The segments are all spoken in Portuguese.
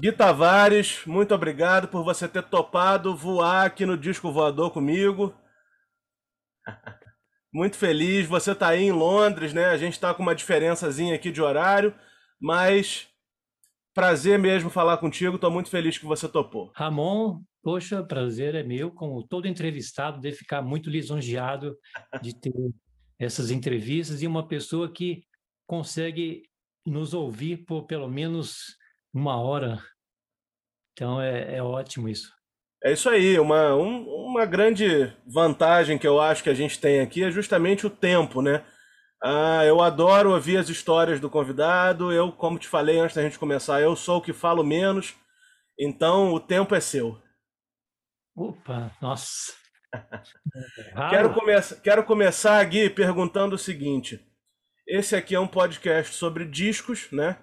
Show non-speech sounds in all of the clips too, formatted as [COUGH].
Gui Tavares, muito obrigado por você ter topado voar aqui no Disco Voador comigo. [LAUGHS] Muito feliz. Você está aí em Londres, né? A gente está com uma diferençazinha aqui de horário, mas prazer mesmo falar contigo. Estou muito feliz que você topou. Ramon, poxa, prazer é meu. Como todo entrevistado, deve ficar muito lisonjeado de ter essas entrevistas e uma pessoa que consegue nos ouvir por pelo menos uma hora. Então é, é ótimo isso. É isso aí, uma, um, uma grande vantagem que eu acho que a gente tem aqui é justamente o tempo, né? Ah, eu adoro ouvir as histórias do convidado. Eu, como te falei antes da gente começar, eu sou o que falo menos, então o tempo é seu. Opa, nossa. [LAUGHS] quero, come quero começar, Gui, perguntando o seguinte: esse aqui é um podcast sobre discos, né?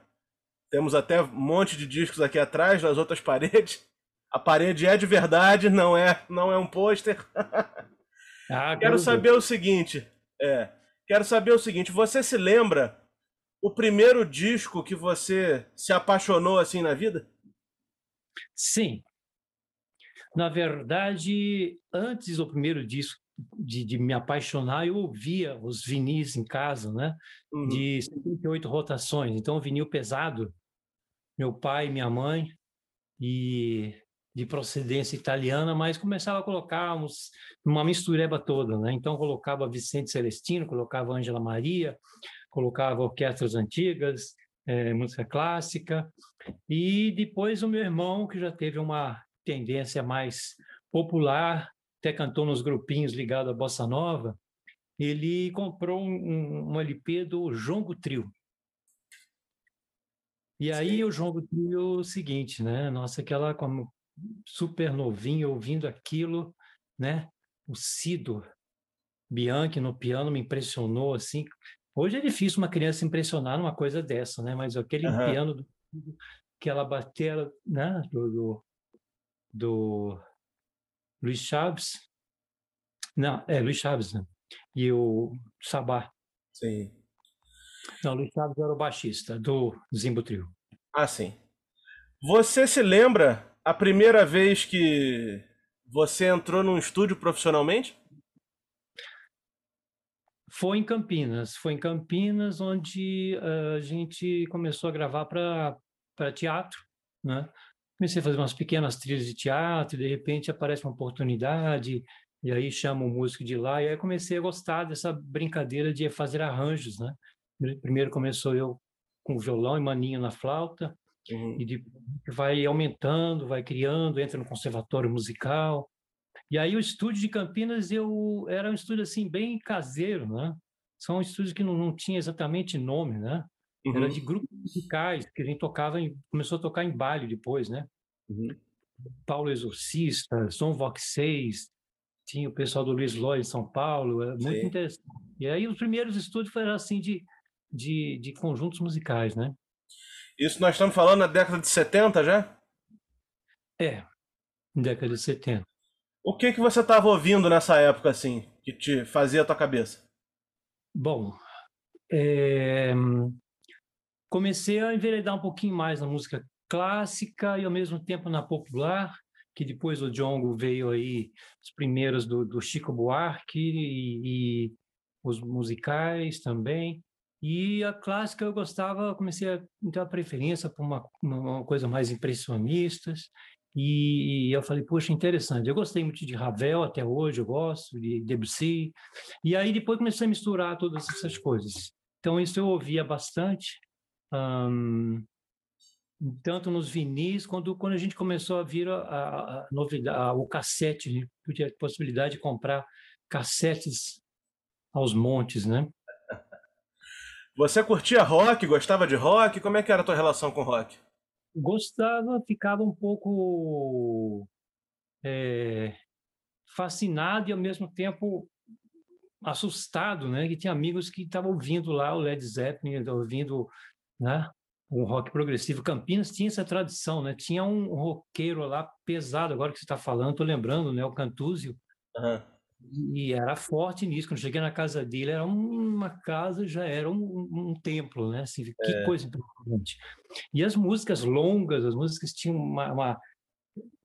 Temos até um monte de discos aqui atrás, nas outras [LAUGHS] paredes. A parede é de verdade, não é, não é um pôster. [LAUGHS] Ah, quero saber o seguinte, é, quero saber o seguinte, você se lembra o primeiro disco que você se apaixonou assim na vida? Sim. Na verdade, antes do primeiro disco de, de me apaixonar, eu ouvia os vinis em casa, né? Uhum. De 78 rotações. Então, vinil pesado. Meu pai, minha mãe. E de procedência italiana, mas começava a colocar uns, uma mistureba toda, né? Então colocava Vicente Celestino, colocava Ângela Maria, colocava orquestras antigas, é, música clássica, e depois o meu irmão, que já teve uma tendência mais popular, até cantou nos grupinhos ligados à Bossa Nova, ele comprou um, um LP do Jongo Trio. E aí Sim. o Jongo Trio o seguinte, né? Nossa, aquela como super novinho, ouvindo aquilo, né? O Cido Bianchi no piano me impressionou, assim. Hoje é difícil uma criança impressionar numa coisa dessa, né? Mas aquele uhum. piano, do, aquela bateria, né? Do, do, do Luiz Chaves. Não, é Luiz Chaves, né? E o Sabá. Sim. Não, Luiz Chaves era o baixista do Zimbo Trio. Ah, sim. Você se lembra a primeira vez que você entrou num estúdio profissionalmente? Foi em Campinas. Foi em Campinas onde uh, a gente começou a gravar para teatro, né? Comecei a fazer umas pequenas trilhas de teatro, e de repente aparece uma oportunidade, e aí chama um músico de lá, e aí comecei a gostar dessa brincadeira de fazer arranjos, né? Primeiro começou eu com violão e maninho na flauta, Uhum. E de, vai aumentando, vai criando, entra no conservatório musical. E aí o estúdio de Campinas eu era um estúdio assim bem caseiro, né? São estúdios que não, não tinha exatamente nome, né? Uhum. Era de grupos musicais que a gente tocava, em, começou a tocar em baile depois, né? Uhum. Paulo Exorcista, Som Vox 6, tinha o pessoal do Luiz Lloyd em São Paulo, é muito Sim. interessante. E aí os primeiros estúdios foram assim de, de, de conjuntos musicais, né? Isso nós estamos falando na década de 70 já? É, década de 70. O que que você estava ouvindo nessa época assim, que te fazia a tua cabeça? Bom, é... comecei a enveredar um pouquinho mais na música clássica e ao mesmo tempo na popular, que depois o Djongo veio aí os primeiros do, do Chico Buarque e, e os musicais também. E a clássica eu gostava, comecei a ter a preferência por uma, uma coisa mais impressionistas. E eu falei, poxa, interessante. Eu gostei muito de Ravel até hoje, eu gosto de Debussy. E aí depois comecei a misturar todas essas coisas. Então isso eu ouvia bastante, um, tanto nos vinis, quando, quando a gente começou a vir a, a, a novidade, a, o cassete, a gente podia ter a possibilidade de comprar cassetes aos montes, né? [LAUGHS] Você curtia rock, gostava de rock? Como é que era a tua relação com rock? Gostava, ficava um pouco é, fascinado e ao mesmo tempo assustado, né? Que tinha amigos que estavam ouvindo lá o Led Zeppelin, ouvindo, né? Um rock progressivo. Campinas tinha essa tradição, né? Tinha um roqueiro lá pesado, agora que você está falando, estou lembrando, né? O Cantúzio. Uhum. E era forte nisso. Quando cheguei na casa dele, era uma casa, já era um, um templo, né? Assim, que é. coisa impressionante. E as músicas longas, as músicas tinham uma, uma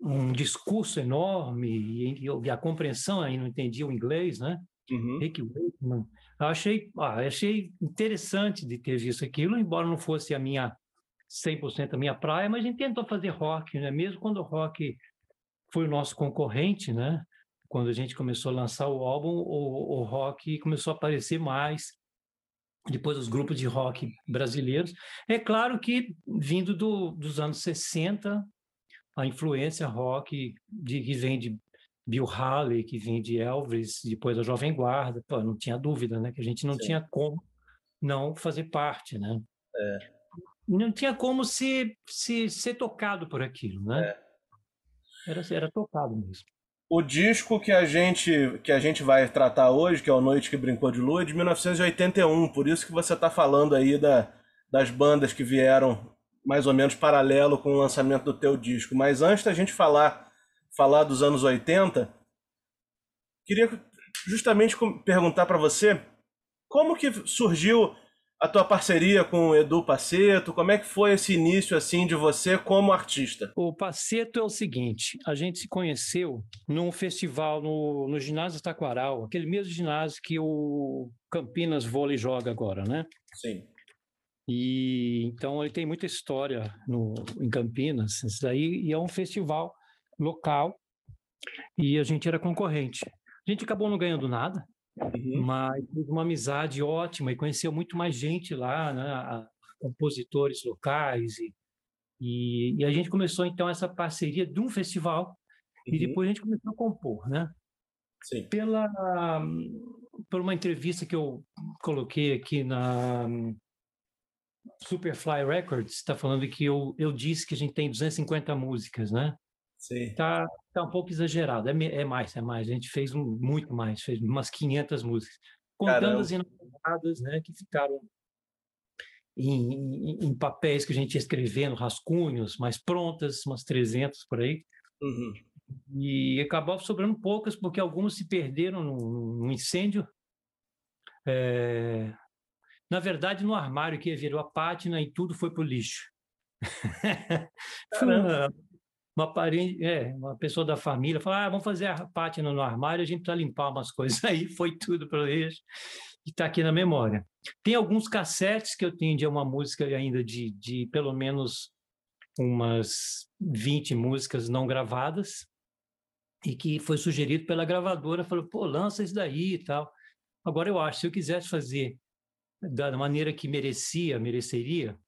um discurso enorme e, e, a compreensão aí não entendia o inglês, né? Uhum. Rick Wakeman. Eu achei, ah, achei interessante de ter visto aquilo, embora não fosse a minha 100% a minha praia, mas a gente tentou fazer rock, né? Mesmo quando o rock foi o nosso concorrente, né? Quando a gente começou a lançar o álbum, o, o rock começou a aparecer mais. Depois os grupos de rock brasileiros. É claro que vindo do, dos anos 60, a influência rock de, que vem de Bill Haley, que vem de Elvis, depois da Jovem Guarda, pô, não tinha dúvida, né? Que a gente não Sim. tinha como não fazer parte, né? É. Não tinha como se, se ser tocado por aquilo, né? É. Era, era tocado mesmo. O disco que a gente que a gente vai tratar hoje, que é o Noite que Brincou de Lua, é de 1981, por isso que você está falando aí da, das bandas que vieram mais ou menos paralelo com o lançamento do teu disco. Mas antes da gente falar falar dos anos 80, queria justamente perguntar para você como que surgiu a tua parceria com o Edu Paceto, como é que foi esse início assim de você como artista? O Paceto é o seguinte, a gente se conheceu num festival no, no ginásio Taquaral, aquele mesmo ginásio que o Campinas Vôlei joga agora, né? Sim. E então ele tem muita história no, em Campinas, isso daí, e é um festival local e a gente era concorrente. A gente acabou não ganhando nada, uhum. mas teve uma amizade ótima e conheceu muito mais gente lá, né? compositores locais e, e, e, a gente começou então essa parceria de um festival uhum. e depois a gente começou a compor, né? Sim. Pela por uma entrevista que eu coloquei aqui na Superfly Records, está falando que eu, eu disse que a gente tem 250 músicas, né? Sim. Tá, tá um pouco exagerado. É, é mais, é mais. A gente fez um, muito mais, fez umas 500 músicas. Contando Caramba. as inacabadas, né, que ficaram em, em, em, papéis que a gente ia escrevendo, rascunhos, mais prontas, umas 300 por aí. Uhum. E acabou sobrando poucas, porque algumas se perderam no, no incêndio. É... Na verdade, no armário que virou a pátina e tudo foi para o lixo. [LAUGHS] uma parente, é, uma pessoa da família falou: ah, vamos fazer a pátina no armário, a gente precisa limpar umas coisas [LAUGHS] aí, foi tudo para eles e está aqui na memória. Tem alguns cassetes que eu tenho de uma música ainda de, de pelo menos umas 20 músicas não gravadas e que foi sugerido pela gravadora, falou, pô, lança isso daí e tal. Agora eu acho, se eu quisesse fazer da maneira que merecia, mereceria,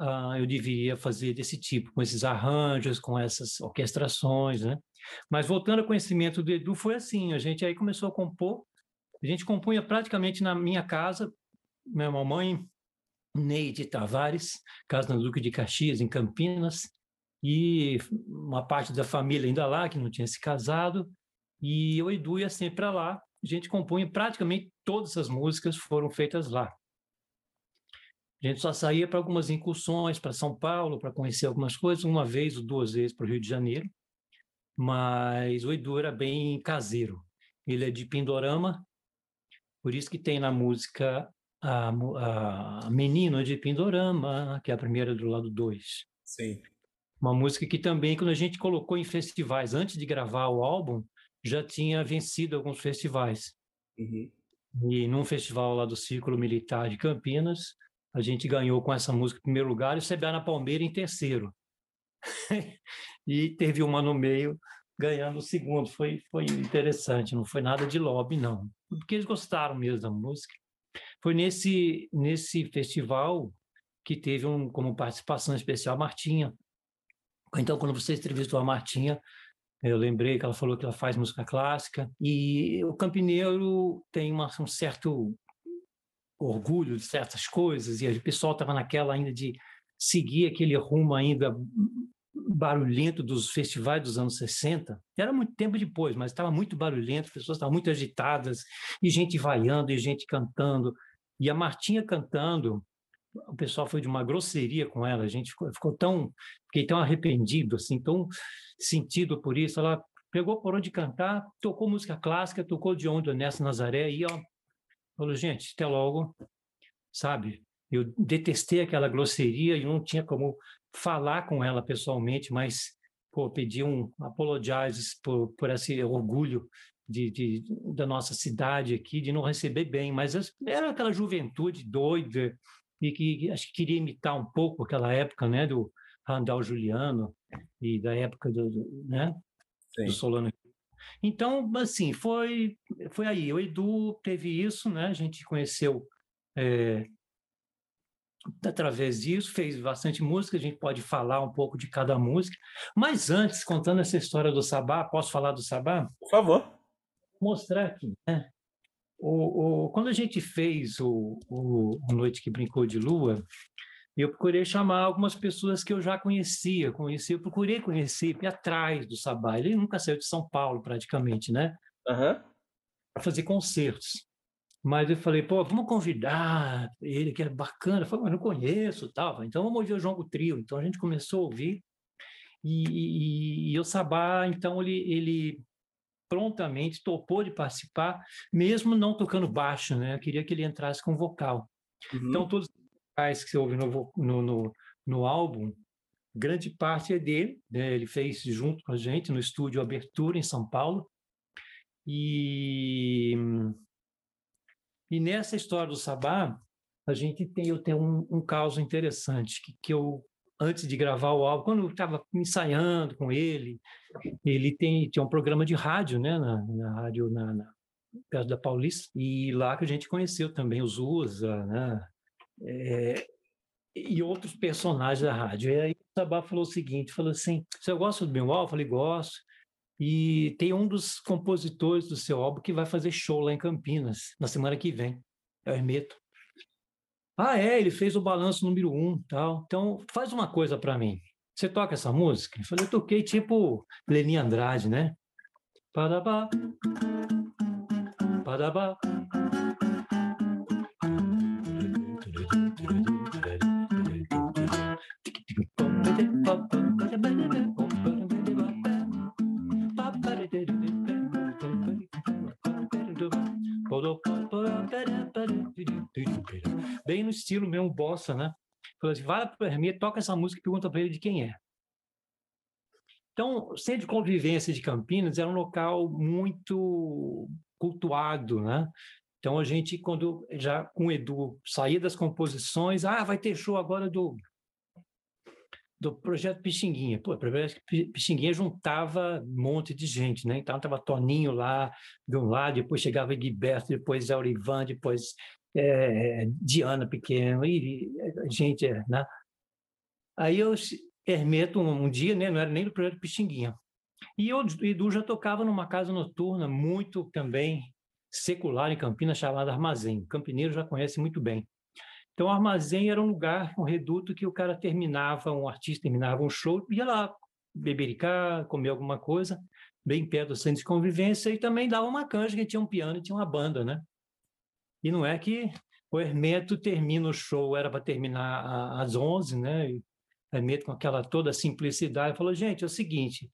uh, eu deveria fazer desse tipo, com esses arranjos, com essas orquestrações, né? Mas voltando ao conhecimento do Edu, foi assim, a gente aí começou a compor, a gente compunha praticamente na minha casa, minha mamãe, Neide Tavares, casa na Duque de Caxias, em Campinas, e uma parte da família ainda lá, que não tinha se casado, e o Edu ia sempre para lá, a gente compunha praticamente todas as músicas foram feitas lá. A gente só saía para algumas incursões para São Paulo, para conhecer algumas coisas, uma vez ou duas vezes para o Rio de Janeiro, mas o Edu era bem caseiro. Ele é de Pindorama, por isso que tem na música a, a Menino de Pindorama, que é a primeira do lado 2. Sim. Uma música que também, quando a gente colocou em festivais, antes de gravar o álbum, já tinha vencido alguns festivais. Uhum. E num festival lá do Círculo Militar de Campinas, a gente ganhou com essa música em primeiro lugar e o CBA na Palmeira em terceiro. [LAUGHS] e teve uma no meio ganhando o segundo. Foi, foi interessante, não foi nada de lobby, não. Porque eles gostaram mesmo da música. Foi nesse, nesse festival que teve um, como participação especial a Martinha. Então, quando você entrevistou a Martinha, eu lembrei que ela falou que ela faz música clássica. E o Campineiro tem uma, um certo orgulho de certas coisas, e o pessoal estava naquela ainda de seguir aquele rumo ainda barulhento dos festivais dos anos 60. Era muito tempo depois, mas estava muito barulhento, as pessoas estavam muito agitadas, e gente vaiando, e gente cantando. E a Martinha cantando, o pessoal foi de uma grosseria com ela, a gente ficou, ficou tão, fiquei tão arrependido, assim, tão sentido por isso. Ela pegou por onde cantar, tocou música clássica, tocou de onda nessa Nazaré e ó, falou, gente, até logo, sabe? Eu detestei aquela grosseria e não tinha como falar com ela pessoalmente, mas pô, pedi um apologizes por, por esse orgulho de, de, da nossa cidade aqui, de não receber bem, mas era aquela juventude doida e que acho que queria imitar um pouco aquela época, né, do Randall Juliano e da época do, do né, Sim. do Solano. Então, assim, foi foi aí. O Edu teve isso, né? A gente conheceu é, através disso, fez bastante música, a gente pode falar um pouco de cada música. Mas antes, contando essa história do Sabá, posso falar do Sabá? Por favor. Mostrar aqui, né? O, o, quando a gente fez o, o, o Noite que Brincou de Lua, eu procurei chamar algumas pessoas que eu já conhecia, conhecia, eu procurei conhecer ir atrás do Sabá. Ele nunca saiu de São Paulo, praticamente, né? Uhum. Para fazer concertos. Mas eu falei, pô, vamos convidar ele, que é bacana. Eu falei, mas não conheço, tal. Então vamos ouvir o João Trio. Então a gente começou a ouvir. E, e, e o Sabá, então, ele, ele prontamente topou de participar, mesmo não tocando baixo, né? Eu queria que ele entrasse com vocal. Uhum. Então, todos que você ouve no, no, no, no álbum, grande parte é dele, né? ele fez junto com a gente no estúdio Abertura, em São Paulo. E e nessa história do Sabá, a gente tem, eu tenho um, um caso interessante, que, que eu, antes de gravar o álbum, quando eu estava ensaiando com ele, ele tem, tinha um programa de rádio, né, na, na rádio na, na, perto da Paulista, e lá que a gente conheceu também os USA, né, é, e outros personagens da rádio. E aí o Sabá falou o seguinte, falou assim, você gosta do meu álbum? Eu falei, gosto. E tem um dos compositores do seu álbum que vai fazer show lá em Campinas, na semana que vem. É o Hermeto. Ah, é, ele fez o balanço número um, tal. Então, faz uma coisa para mim. Você toca essa música? Eu falei, eu toquei tipo Leni Andrade, né? Padabá, padabá. Bem no estilo mesmo bossa, né? Falou assim, vai para mim, toca essa música e pergunta para ele de quem é. Então, o Centro de Convivência de Campinas era um local muito cultuado, né? Então, a gente, quando já com o Edu saía das composições, ah, vai ter show agora do do projeto Pixinguinha. Pô, o projeto Pixinguinha juntava um monte de gente, né? Então estava Toninho lá de um lado, depois chegava Guiberto, depois Aurivan, depois é, Diana Pequeno, e, e gente, né? Aí eu, Hermeto, um, um, dia, né? Não era nem do projeto Pixinguinha. E o Edu já tocava numa casa noturna muito também secular em Campinas, chamada Armazém. Campineiro já conhece muito bem. Então, o armazém era um lugar, um reduto que o cara terminava, um artista terminava um show, ia lá bebericar, comer alguma coisa, bem perto do centro de convivência, e também dava uma canja, que tinha um piano e tinha uma banda, né? E não é que o Hermeto termina o show, era para terminar às 11, né? E o Hermeto, com aquela toda simplicidade, falou: gente, é o seguinte,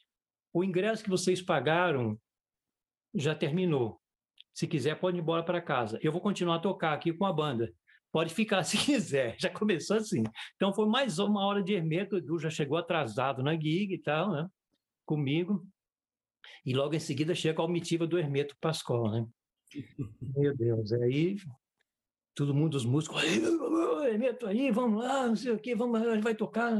o ingresso que vocês pagaram já terminou. Se quiser, pode ir embora para casa. Eu vou continuar a tocar aqui com a banda pode ficar [LAUGHS] se quiser. Já começou assim. Então foi mais uma hora de Hermeto, o Edu já chegou atrasado na gig e tal, né? Comigo. E logo em seguida chega a almitiva do Hermeto Pascoal, né? Meu Deus, aí todo mundo, os músicos, Hermeto aí, vamos lá, não sei o quê, vamos, gente vai tocar,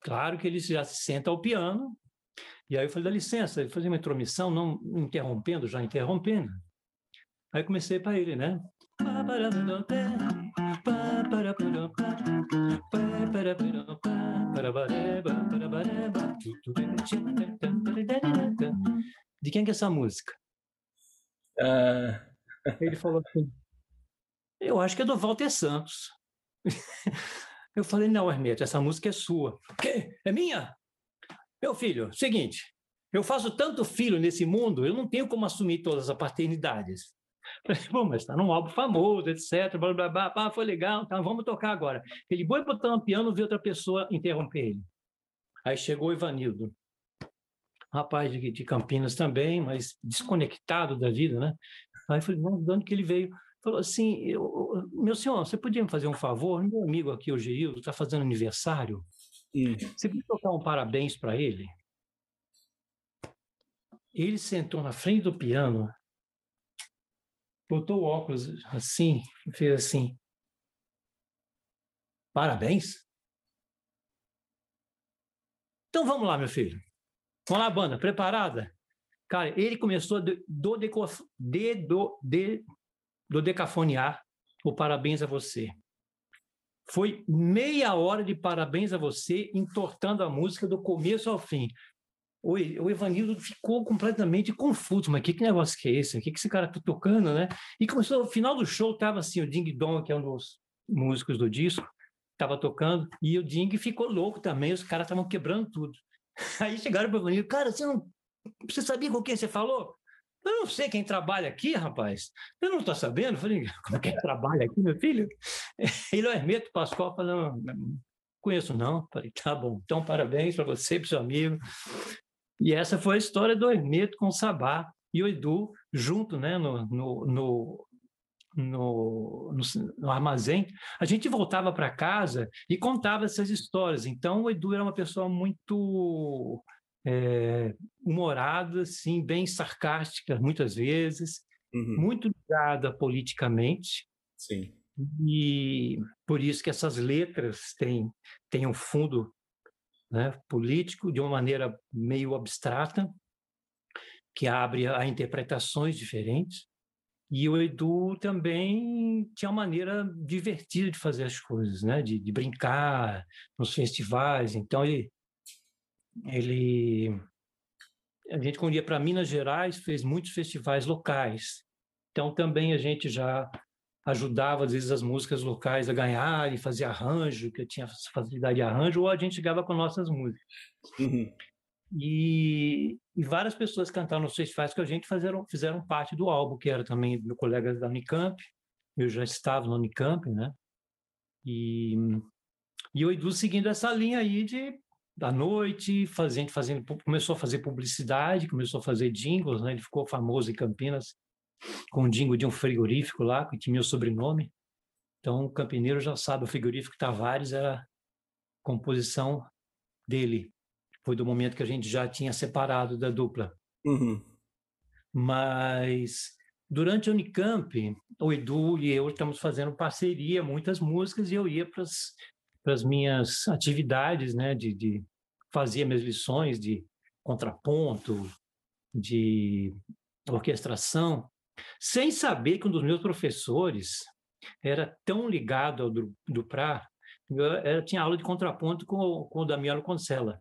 Claro que ele já se senta ao piano, e aí eu falei, dá licença, ele fazia uma intromissão, não interrompendo, já interrompendo. Aí comecei para ele, né? De quem que é essa música? Uh... Ele falou assim, eu acho que é do Walter Santos. Eu falei, não, Hermeto, essa música é sua. O quê? É minha? Meu filho, seguinte, eu faço tanto filho nesse mundo, eu não tenho como assumir todas as paternidades. Bom, mas está num álbum famoso, etc. Blá, blá, blá, blá, foi legal, então vamos tocar agora. Ele foi botar um piano, viu outra pessoa interromper ele. Aí chegou o Ivanildo. rapaz de, de Campinas também, mas desconectado da vida, né? Aí eu falei, não, de onde que ele veio? Falou assim, eu, meu senhor, você podia me fazer um favor? Meu amigo aqui, o Geildo, está fazendo aniversário. Hum. Você podia tocar um parabéns para ele? Ele sentou na frente do piano, botou o óculos assim, fez assim. Parabéns? Então vamos lá, meu filho. Vamos lá, banda, preparada? Cara, ele começou do, do, de, do, de, decafonear o parabéns a você. Foi meia hora de parabéns a você, entortando a música do começo ao fim. O, Evanildo ficou completamente confuso, mas que, que negócio que é esse? O que, que esse cara tá tocando, né? E começou, no final do show, tava assim, o Ding Dong, que é um dos músicos do disco, tava tocando, e o Ding ficou louco também, os caras estavam quebrando tudo. [LAUGHS] Aí chegaram para o Evanildo, cara, você não você sabia com quem você falou? Eu não sei quem trabalha aqui, rapaz. Eu não estou sabendo. Falei, como é que trabalha aqui, meu filho? [LAUGHS] Ele é o Hermeto Pascoal, não conheço não. Falei, tá bom. Então, parabéns para você, para seu amigo. E essa foi a história do Hermeto com o Sabá e o Edu junto, né, no, no, no, no, no, armazém, a gente voltava para casa e contava essas histórias. Então, o Edu era uma pessoa muito é, humorada, assim, bem sarcástica, muitas vezes, uhum. muito ligada politicamente. Sim. E por isso que essas letras têm, têm um fundo né, político de uma maneira meio abstrata, que abre a interpretações diferentes. E o Edu também tinha uma maneira divertida de fazer as coisas, né? de, de brincar nos festivais. Então, ele, ele a gente quando ia para Minas Gerais fez muitos festivais locais então também a gente já ajudava às vezes as músicas locais a ganhar e fazer arranjo que eu tinha facilidade de arranjo ou a gente chegava com nossas músicas uhum. e, e, várias pessoas cantaram nos festivais que a gente fizeram fizeram parte do álbum que era também meu colega da Unicamp eu já estava no Unicamp né e e o Edu seguindo essa linha aí de da noite, fazendo, fazendo, começou a fazer publicidade, começou a fazer jingles, né? Ele ficou famoso em Campinas com um jingle de um frigorífico lá, que tinha meu sobrenome. Então, o campineiro já sabe, o frigorífico Tavares era composição dele. Foi do momento que a gente já tinha separado da dupla. Uhum. Mas durante a Unicamp, o Edu e eu estamos fazendo parceria, muitas músicas, e eu ia para as minhas atividades, né, de, de fazer minhas lições de contraponto, de orquestração, sem saber que um dos meus professores era tão ligado ao do, Prá, eu, eu, tinha aula de contraponto com, com o Damiano Concella.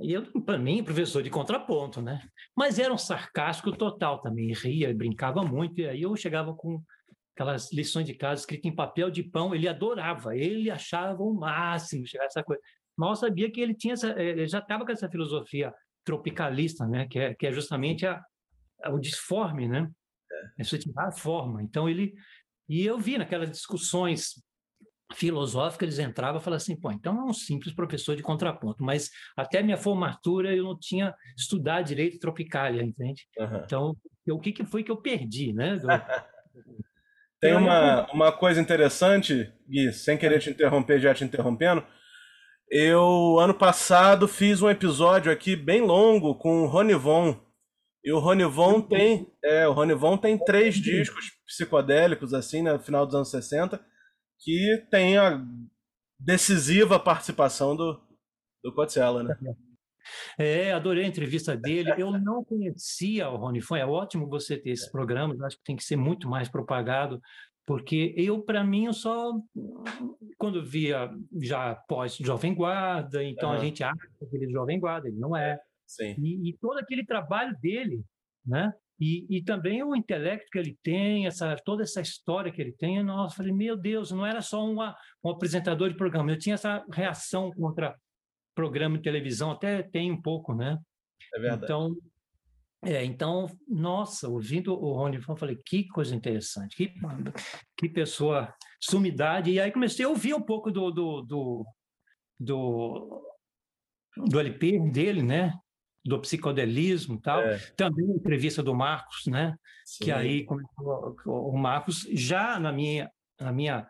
E eu, para mim, professor de contraponto, né? Mas era um sarcástico total também, ria, brincava muito, e aí eu chegava com aquelas lições de casa escritas em papel de pão, ele adorava, ele achava o máximo chegar essa coisa. Mal sabia que ele tinha essa, eh, ele já estava com essa filosofia tropicalista, né, que é, que é justamente a, o disforme, né? É. é você tirar a forma. Então ele e eu vi naquelas discussões filosóficas eles entravam e falavam assim, pô, então é um simples professor de contraponto, mas até minha formatura eu não tinha estudado direito tropicália, entende? Uhum. Então, o que, que foi que eu perdi, né? [LAUGHS] Do, Tem uma, uma coisa interessante, Gui, sem querer te interromper, já te interrompendo. Eu, ano passado, fiz um episódio aqui bem longo com o Ronivon. E o Ronivon tem, é, o Ronivon tem três discos psicodélicos, assim, no final dos anos 60, que tem a decisiva participação do, do Cotzella, né? É, adorei a entrevista dele. Eu não conhecia o Rony Foi. É ótimo você ter esses programas. Acho que tem que ser muito mais propagado, porque eu, para mim, eu só quando via já pós Jovem Guarda, então uhum. a gente acha que ele é Jovem Guarda, ele não é. Sim. E, e todo aquele trabalho dele, né? E, e, também o intelecto que ele tem, essa, toda essa história que ele tem, nossa, falei, meu Deus, não era só uma, um apresentador de programa, eu tinha essa reação contra programa de televisão até tem um pouco, né? É verdade. Então, é, então, nossa, ouvindo o Rony eu falei, que coisa interessante, que, que pessoa, sumidade. E aí comecei a ouvir um pouco do, do, do, do, do LP dele, né? Do psicodelismo e tal. É. Também a entrevista do Marcos, né? Sim. Que aí o Marcos, já na minha, na minha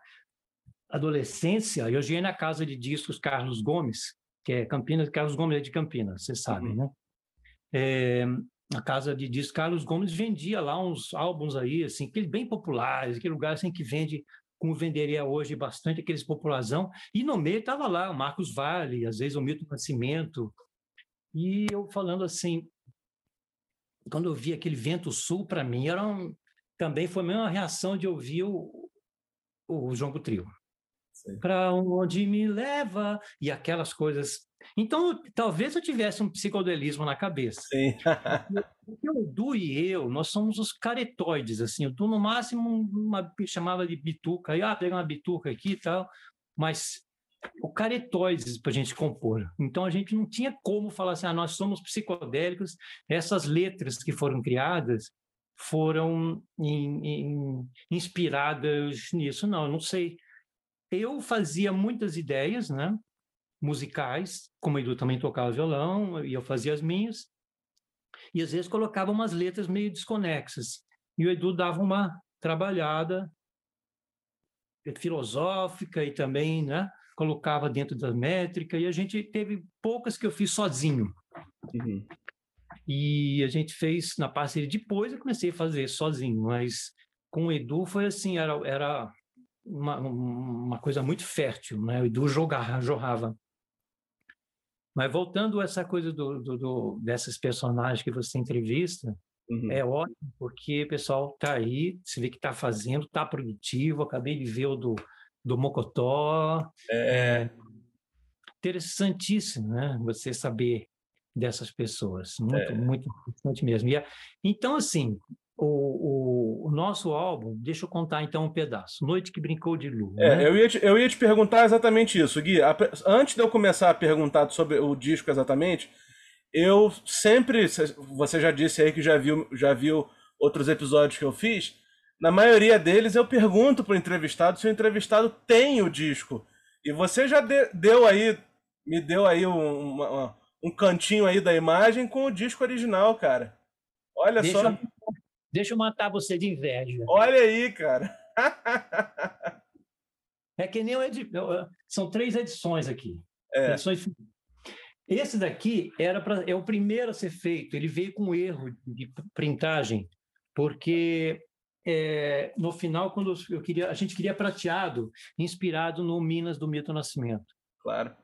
adolescência, eu ia na casa de discos Carlos Gomes, que é Campinas, Carlos Gomes é de Campinas, você sabe, uhum. né? É, a casa de discos Carlos Gomes vendia lá uns álbuns aí, assim, bem populares, aquele lugar assim que vende como venderia hoje bastante aqueles popularzão, e no meio estava lá o Marcos Vale, às vezes o Milton Nascimento, e eu falando assim, quando eu vi aquele vento sul, para mim, era um, também foi a mesma reação de ouvir o, o João Trio para onde me leva e aquelas coisas. Então, talvez eu tivesse um psicodelismo na cabeça. Sim. O Du e eu, nós somos os caretoides, assim. O Du, no máximo, uma, chamava de bituca. Ah, pega uma bituca aqui e tal. Mas o caretoides para a gente compor. Então, a gente não tinha como falar assim, ah, nós somos psicodélicos. Essas letras que foram criadas foram in, in, inspiradas nisso. Não, eu não sei eu fazia muitas ideias, né? Musicais, como o Edu também tocava violão, e eu fazia as minhas, e às vezes colocava umas letras meio desconexas. E o Edu dava uma trabalhada filosófica e também, né? Colocava dentro da métrica, e a gente teve poucas que eu fiz sozinho. Uhum. E a gente fez na parceria. Depois eu comecei a fazer sozinho, mas com o Edu foi assim, era, era uma, uma coisa muito fértil, né? O Edu jogava, jorrava. Mas voltando a essa coisa do, do, do, dessas personagens que você entrevista, uhum. é ótimo, porque o pessoal está aí, se vê que está fazendo, está produtivo. Acabei de ver o do, do Mocotó. É. é interessantíssimo, né? Você saber dessas pessoas. Muito, é. muito interessante mesmo. E, então, assim, o, o, o, nosso álbum, deixa eu contar então um pedaço. Noite que Brincou de Lua. É, né? eu, ia te, eu ia te perguntar exatamente isso, Gui. A, antes de eu começar a perguntar sobre o disco exatamente, eu sempre. Você já disse aí que já viu, já viu outros episódios que eu fiz. Na maioria deles eu pergunto para o entrevistado se o entrevistado tem o disco. E você já de, deu aí, me deu aí um, uma, um cantinho aí da imagem com o disco original, cara. Olha Deixa só. Eu Deixa eu matar você de inveja. Olha aí, cara. é que nem o edi... São três edições aqui. É. Edições... Esse daqui era pra... é o primeiro a ser feito. Ele veio com erro de printagem, porque é, no final, quando eu queria, a gente queria prateado, inspirado no Minas do Milton Nascimento. Claro.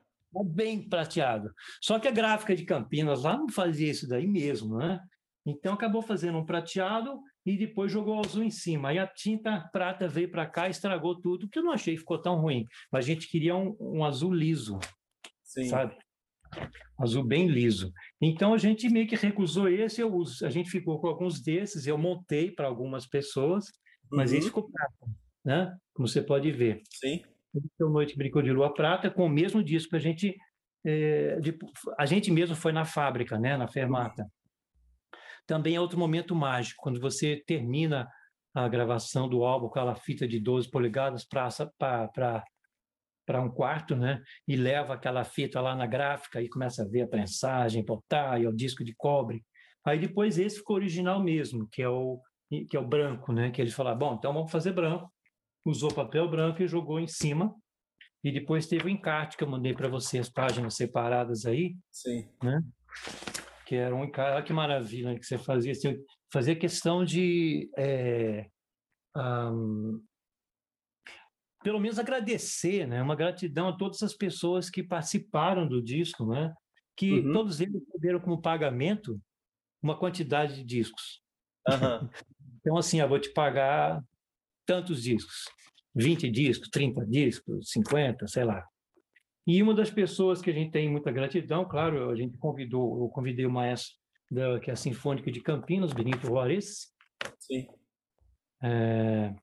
Bem prateado. Só que a gráfica de Campinas lá não fazia isso daí mesmo, né? Então acabou fazendo um prateado e depois jogou azul em cima. Aí a tinta prata veio para cá, estragou tudo, que eu não achei que ficou tão ruim. Mas a gente queria um, um azul liso, Sim. sabe? Azul bem liso. Então a gente meio que recusou esse, eu, a gente ficou com alguns desses, eu montei para algumas pessoas, mas uhum. esse ficou prata, né? Como você pode ver. Sim. Então, Noite Brincou de Lua Prata, com o mesmo disco a gente. É, de, a gente mesmo foi na fábrica, né? Na Fermata também é outro momento mágico, quando você termina a gravação do álbum com aquela fita de 12 polegadas para um quarto, né? E leva aquela fita lá na gráfica e começa a ver a prensagem, botar, e o disco de cobre. Aí depois esse ficou original mesmo, que é o que é o branco, né? Que eles falaram, bom, então vamos fazer branco. Usou papel branco e jogou em cima. E depois teve o encarte que eu mandei para você, as páginas separadas aí. Sim. Né? que era um cara, que maravilha que você fazia, assim, fazia questão de é, um, pelo menos agradecer, né, uma gratidão a todas as pessoas que participaram do disco, né, que uhum. todos eles receberam como pagamento uma quantidade de discos. Uhum. [LAUGHS] então, assim, eu vou te pagar tantos discos, 20 discos, 30 discos, 50, sei lá. E uma das pessoas que a gente tem muita gratidão, claro, a gente convidou, eu convidei o maestro da, que é a Sinfônica de Campinas, Benito Juarez. Sim. É,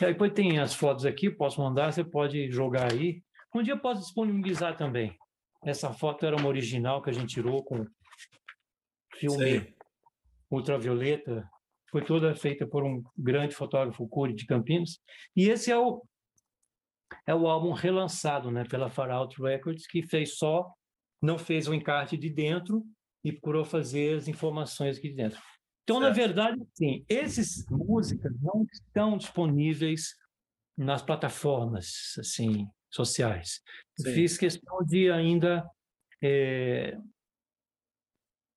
e depois tem as fotos aqui, posso mandar, você pode jogar aí. Um dia eu posso disponibilizar também. Essa foto era uma original que a gente tirou com filme ultravioleta. Foi toda feita por um grande fotógrafo Cury de Campinas. E esse é o é o álbum relançado né, pela Far Out Records, que fez só não fez o encarte de dentro e procurou fazer as informações aqui de dentro. Então, certo. na verdade, sim, essas músicas não estão disponíveis nas plataformas assim sociais. Fiz questão de ainda é,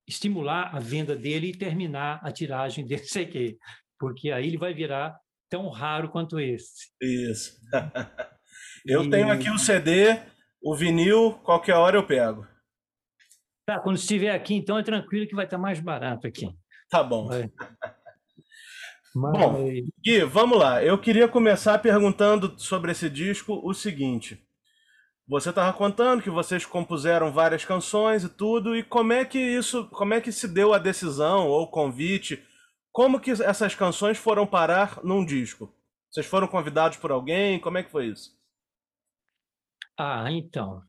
estimular a venda dele e terminar a tiragem [LAUGHS] desse aqui, porque aí ele vai virar tão raro quanto esse. Isso. [LAUGHS] eu e... tenho aqui o CD, o vinil, qualquer hora eu pego. Tá, quando estiver aqui, então é tranquilo que vai estar mais barato aqui. Tá bom. Mas... Bom, Gui, vamos lá. Eu queria começar perguntando sobre esse disco o seguinte. Você estava contando que vocês compuseram várias canções e tudo, e como é que isso, como é que se deu a decisão ou convite? Como que essas canções foram parar num disco? Vocês foram convidados por alguém? Como é que foi isso? Ah, então.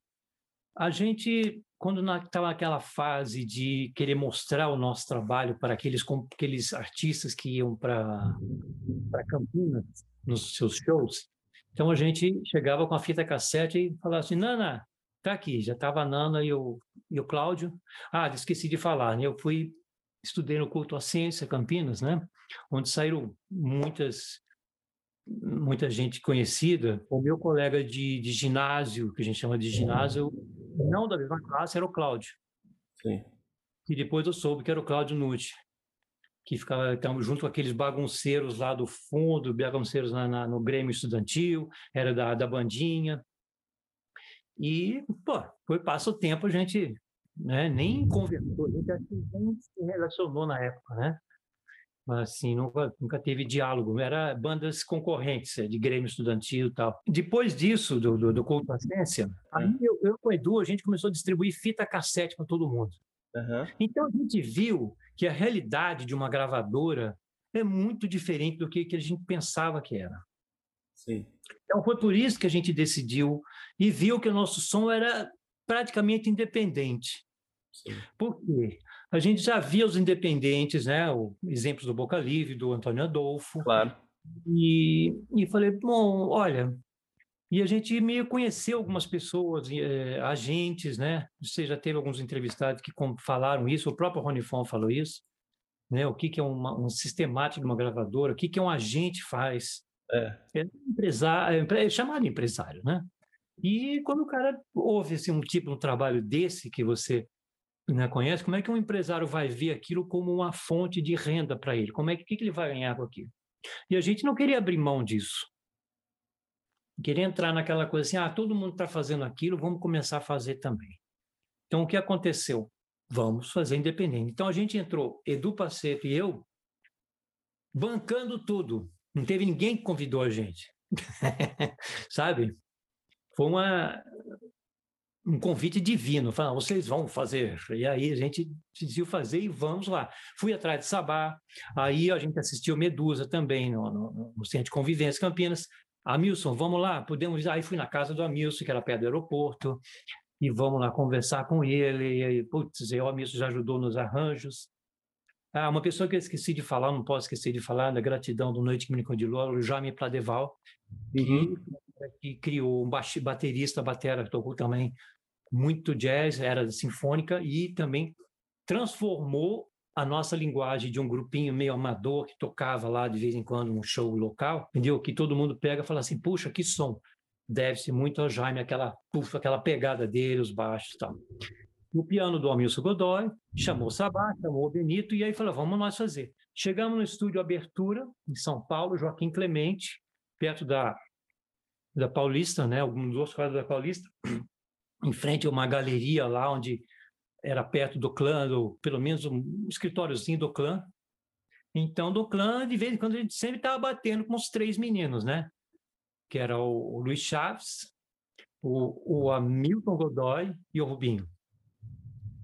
A gente, quando estava naquela fase de querer mostrar o nosso trabalho para aqueles, aqueles artistas que iam para Campinas nos seus shows, então a gente chegava com a fita cassete e falava assim: Nana, tá aqui. Já estava a Nana e o, e o Cláudio. Ah, esqueci de falar, né? Eu fui, estudei no Culto à Ciência, Campinas, né? Onde saíram muitas muita gente conhecida. O meu colega de, de ginásio, que a gente chama de ginásio, não da mesma classe, era o Cláudio. Sim. E depois eu soube que era o Cláudio Nucci que ficava então, junto com aqueles bagunceiros lá do fundo, bagunceiros lá na, no Grêmio Estudantil, era da, da bandinha. E, pô, foi, passa o tempo, a gente né, nem conversou, a gente nem se relacionou na época, né? Mas, assim, nunca, nunca teve diálogo, era bandas concorrentes, de Grêmio Estudantil e tal. Depois disso, do, do, do Culto Ciência, aí é. eu, eu com o Edu, a gente começou a distribuir fita cassete para todo mundo. Uhum. Então a gente viu que a realidade de uma gravadora é muito diferente do que, que a gente pensava que era. Sim. Então foi por isso que a gente decidiu e viu que o nosso som era praticamente independente. Sim. Por quê? A gente já via os independentes, né? O, exemplos do Boca Livre, do Antônio Adolfo. Claro. E, e falei, bom, olha, e a gente meio conheceu algumas pessoas, é, agentes, né? Você já teve alguns entrevistados que falaram isso, o próprio Rony Fon falou isso, né? O que, que é uma, um sistemático de uma gravadora, o que, que um agente faz. É. É, empresário, é, é chamado empresário, né? E quando o cara ouve assim, um tipo de um trabalho desse que você né, conhece, como é que um empresário vai ver aquilo como uma fonte de renda para ele? Como é que, que ele vai ganhar com aquilo? E a gente não queria abrir mão disso querer entrar naquela coisa assim, ah, todo mundo está fazendo aquilo, vamos começar a fazer também. Então, o que aconteceu? Vamos fazer independente. Então, a gente entrou, Edu Paceto e eu, bancando tudo. Não teve ninguém que convidou a gente. [LAUGHS] Sabe? Foi uma, um convite divino. Falaram, vocês vão fazer. E aí a gente decidiu fazer e vamos lá. Fui atrás de Sabá, aí a gente assistiu Medusa também no, no, no Centro de Convivência Campinas. Amilson, vamos lá, podemos. Aí fui na casa do Amilson, que era perto do aeroporto, e vamos lá conversar com ele. E, putz, o Amilson já ajudou nos arranjos. Ah, uma pessoa que eu esqueci de falar, não posso esquecer de falar, da gratidão do Noite Clínica de Lula, o Jaime Pladeval, uhum. Que, criou um baterista, batera, que tocou também muito jazz, era sinfônica, e também transformou a nossa linguagem de um grupinho meio amador que tocava lá de vez em quando num show local, entendeu? Que todo mundo pega e fala assim, puxa, que som. Deve-se muito ao Jaime, aquela, puxa, aquela pegada dele, os baixos e tal. O piano do Amilson Godoy, chamou o Sabá, chamou o Benito, e aí falou, vamos nós fazer. Chegamos no estúdio Abertura, em São Paulo, Joaquim Clemente, perto da, da Paulista, né? Alguns dos quadros da Paulista, em frente a uma galeria lá onde era perto do clã, do, pelo menos um escritóriozinho do clã. Então, do clã, de vez em quando, a gente sempre estava batendo com os três meninos, né? Que era o, o Luiz Chaves, o, o Hamilton Godoy e o Rubinho.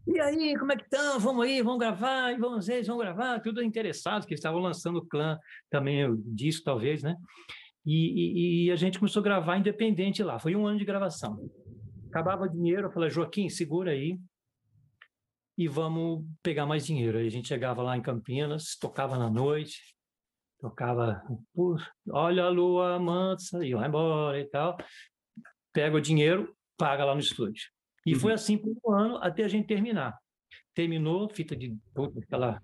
E aí, como é que estão? Vamos aí, vamos gravar, e vamos ver, vamos gravar, tudo interessados, que estavam lançando o clã também, o disco talvez, né? E, e, e, a gente começou a gravar independente lá, foi um ano de gravação. Acabava o dinheiro, eu falei, Joaquim, segura aí, e vamos pegar mais dinheiro. Aí a gente chegava lá em Campinas, tocava na noite, tocava, olha a lua mansa, e vai embora e tal. Pega o dinheiro, paga lá no estúdio. E uhum. foi assim por um ano até a gente terminar. Terminou, fita de aquela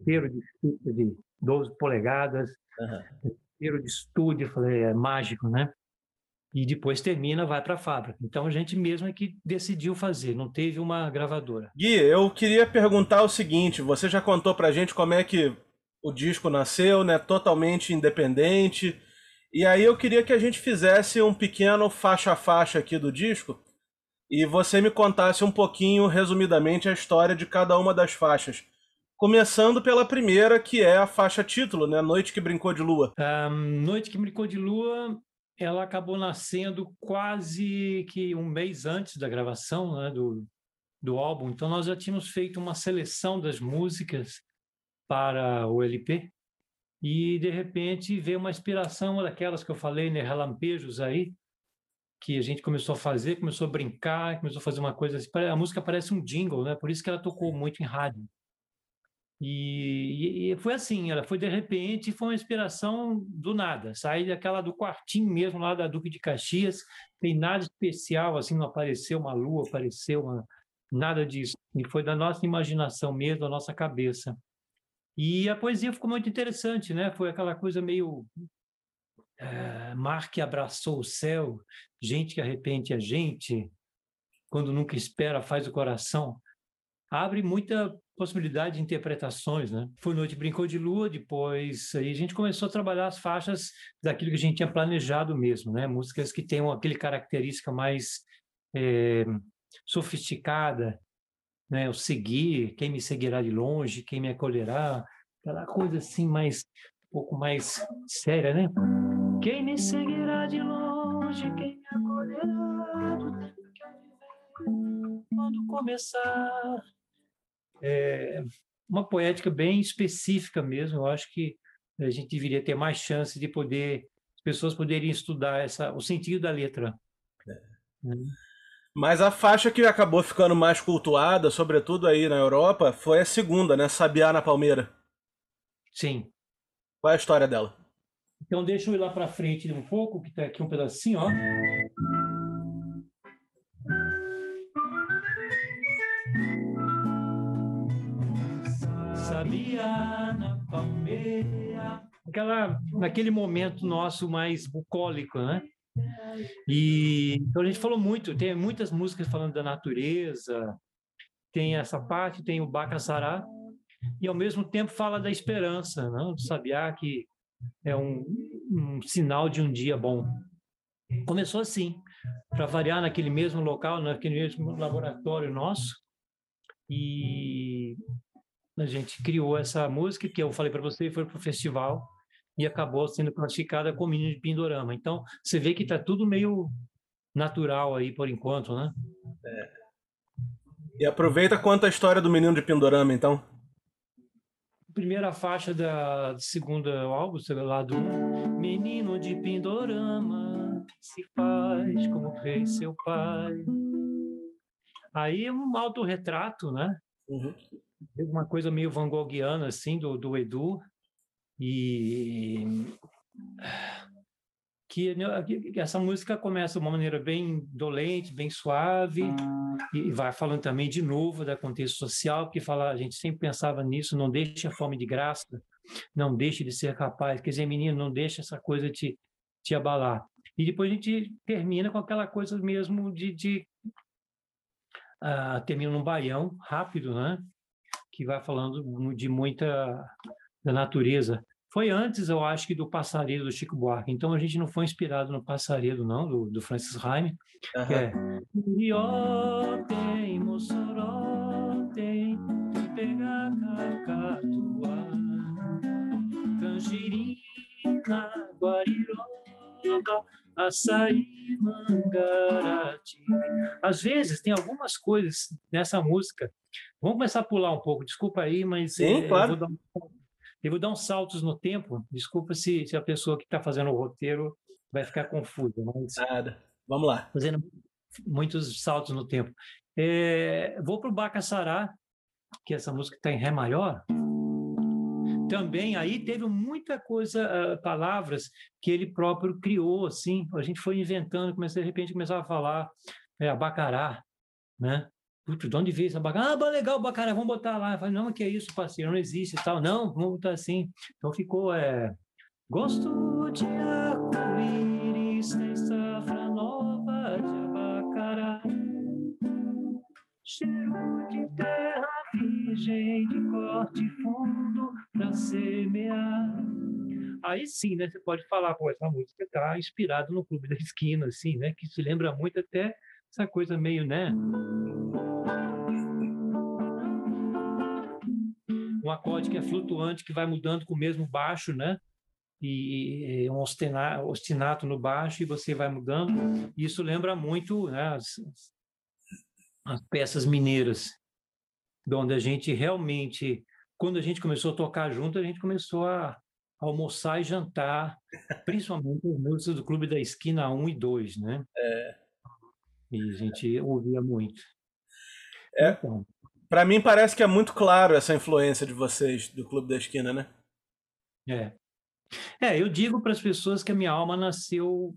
inteiro de fita de 12 polegadas, uhum. Inteiro de estúdio, falei, é mágico, né? E depois termina, vai para a fábrica. Então a gente mesmo é que decidiu fazer, não teve uma gravadora. Gui, eu queria perguntar o seguinte: você já contou para gente como é que o disco nasceu, né? Totalmente independente. E aí eu queria que a gente fizesse um pequeno faixa a faixa aqui do disco e você me contasse um pouquinho, resumidamente, a história de cada uma das faixas. Começando pela primeira, que é a faixa título, né? Noite que Brincou de Lua. Um, Noite que Brincou de Lua, ela acabou nascendo quase que um mês antes da gravação né, do, do álbum. Então nós já tínhamos feito uma seleção das músicas para o LP e de repente veio uma inspiração daquelas que eu falei, né, relampejos aí, que a gente começou a fazer, começou a brincar, começou a fazer uma coisa assim. A música parece um jingle, né? Por isso que ela tocou muito em rádio. E, e, foi assim, ela foi de repente, foi uma inspiração do nada. Saí daquela do quartinho mesmo lá da Duque de Caxias, tem nada especial, assim, não apareceu uma lua, apareceu uma, nada disso. E foi da nossa imaginação mesmo, da nossa cabeça. E a poesia ficou muito interessante, né? Foi aquela coisa meio é, mar que abraçou o céu, gente que arrepende a gente, quando nunca espera faz o coração, abre muita possibilidade de interpretações, né? Foi Noite Brincou de Lua, depois aí a gente começou a trabalhar as faixas daquilo que a gente tinha planejado mesmo, né? Músicas que tenham aquele característica mais é, sofisticada, né? O seguir, quem me seguirá de longe, quem me acolherá, aquela coisa assim mais um pouco mais séria, né? Quem me seguirá de longe, quem me acolherá do tempo que eu viver, quando começar. É uma poética bem específica mesmo. Eu acho que a gente deveria ter mais chance de poder, as pessoas poderiam estudar essa, o sentido da letra. É. Hum. Mas a faixa que acabou ficando mais cultuada, sobretudo aí na Europa, foi a segunda, né? Sabiá na Palmeira. Sim. Qual é a história dela? Então deixa eu ir lá para frente um pouco, que está aqui um pedacinho, ó. Aquela, naquele momento nosso mais bucólico, né? E então a gente falou muito, tem muitas músicas falando da natureza, tem essa parte, tem o Bacassará, e ao mesmo tempo fala da esperança, não? do sabiá que é um, um sinal de um dia bom. Começou assim, para variar naquele mesmo local, naquele mesmo laboratório nosso, e a gente criou essa música que eu falei para você, foi para o festival e acabou sendo classificada como Menino de Pindorama. Então, você vê que está tudo meio natural aí por enquanto, né? É. E aproveita conta a história do Menino de Pindorama, então primeira faixa da segunda álbum, lá do Menino de Pindorama se faz como fez seu pai. Aí é um autorretrato, né? Uhum. Uma coisa meio van Goghiana, assim, do, do Edu. E né, que essa música começa de uma maneira bem dolente, bem suave, e vai falando também de novo da contexto social, que fala, a gente sempre pensava nisso, não deixe a fome de graça, não deixe de ser capaz, quer dizer, menino, não deixe essa coisa te, te abalar. E depois a gente termina com aquela coisa mesmo de, de uh, termina num baião rápido, né? Que vai falando de muita da natureza. Foi antes, eu acho, que do Passaredo do Chico Buarque. Então a gente não foi inspirado no Passaredo, não, do, do Francis Raime, uhum. que é Rio tem Mossoró tem pegar cacatua Tangerina, Guariroba açaí, mangarati. Às vezes tem algumas coisas nessa música. Vamos começar a pular um pouco, desculpa aí, mas Sim, é, claro. eu vou dar um eu vou dar uns saltos no tempo. Desculpa se, se a pessoa que está fazendo o roteiro vai ficar confusa. Mas... Nada. Vamos lá. Fazendo muitos saltos no tempo. É, vou para o Bacassará, que essa música está em Ré maior. Também aí teve muita coisa, uh, palavras que ele próprio criou, assim. A gente foi inventando, comecei, de repente começava a falar é, abacará, né? Putz, de onde veio essa bacana? Ah, legal, bacana, vamos botar lá. Eu falei, não, que é isso, parceiro, não existe e tal. Não, vamos botar assim. Então ficou, é... Gosto de arco-íris, tem safra nova de abacará. Cheiro de terra virgem, de corte fundo pra semear. Aí sim, né? Você pode falar, pô, essa música tá inspirada no Clube da Esquina, assim, né? Que se lembra muito até essa coisa meio, né? Um acorde que é flutuante, que vai mudando com o mesmo baixo, né? E, um ostinato no baixo e você vai mudando. Isso lembra muito né, as, as peças mineiras, onde a gente realmente, quando a gente começou a tocar junto, a gente começou a almoçar e jantar, principalmente os músicos do Clube da Esquina 1 e 2, né? É. E a gente ouvia muito. É. Então, para mim parece que é muito claro essa influência de vocês do Clube da Esquina, né? É. É, eu digo para as pessoas que a minha alma nasceu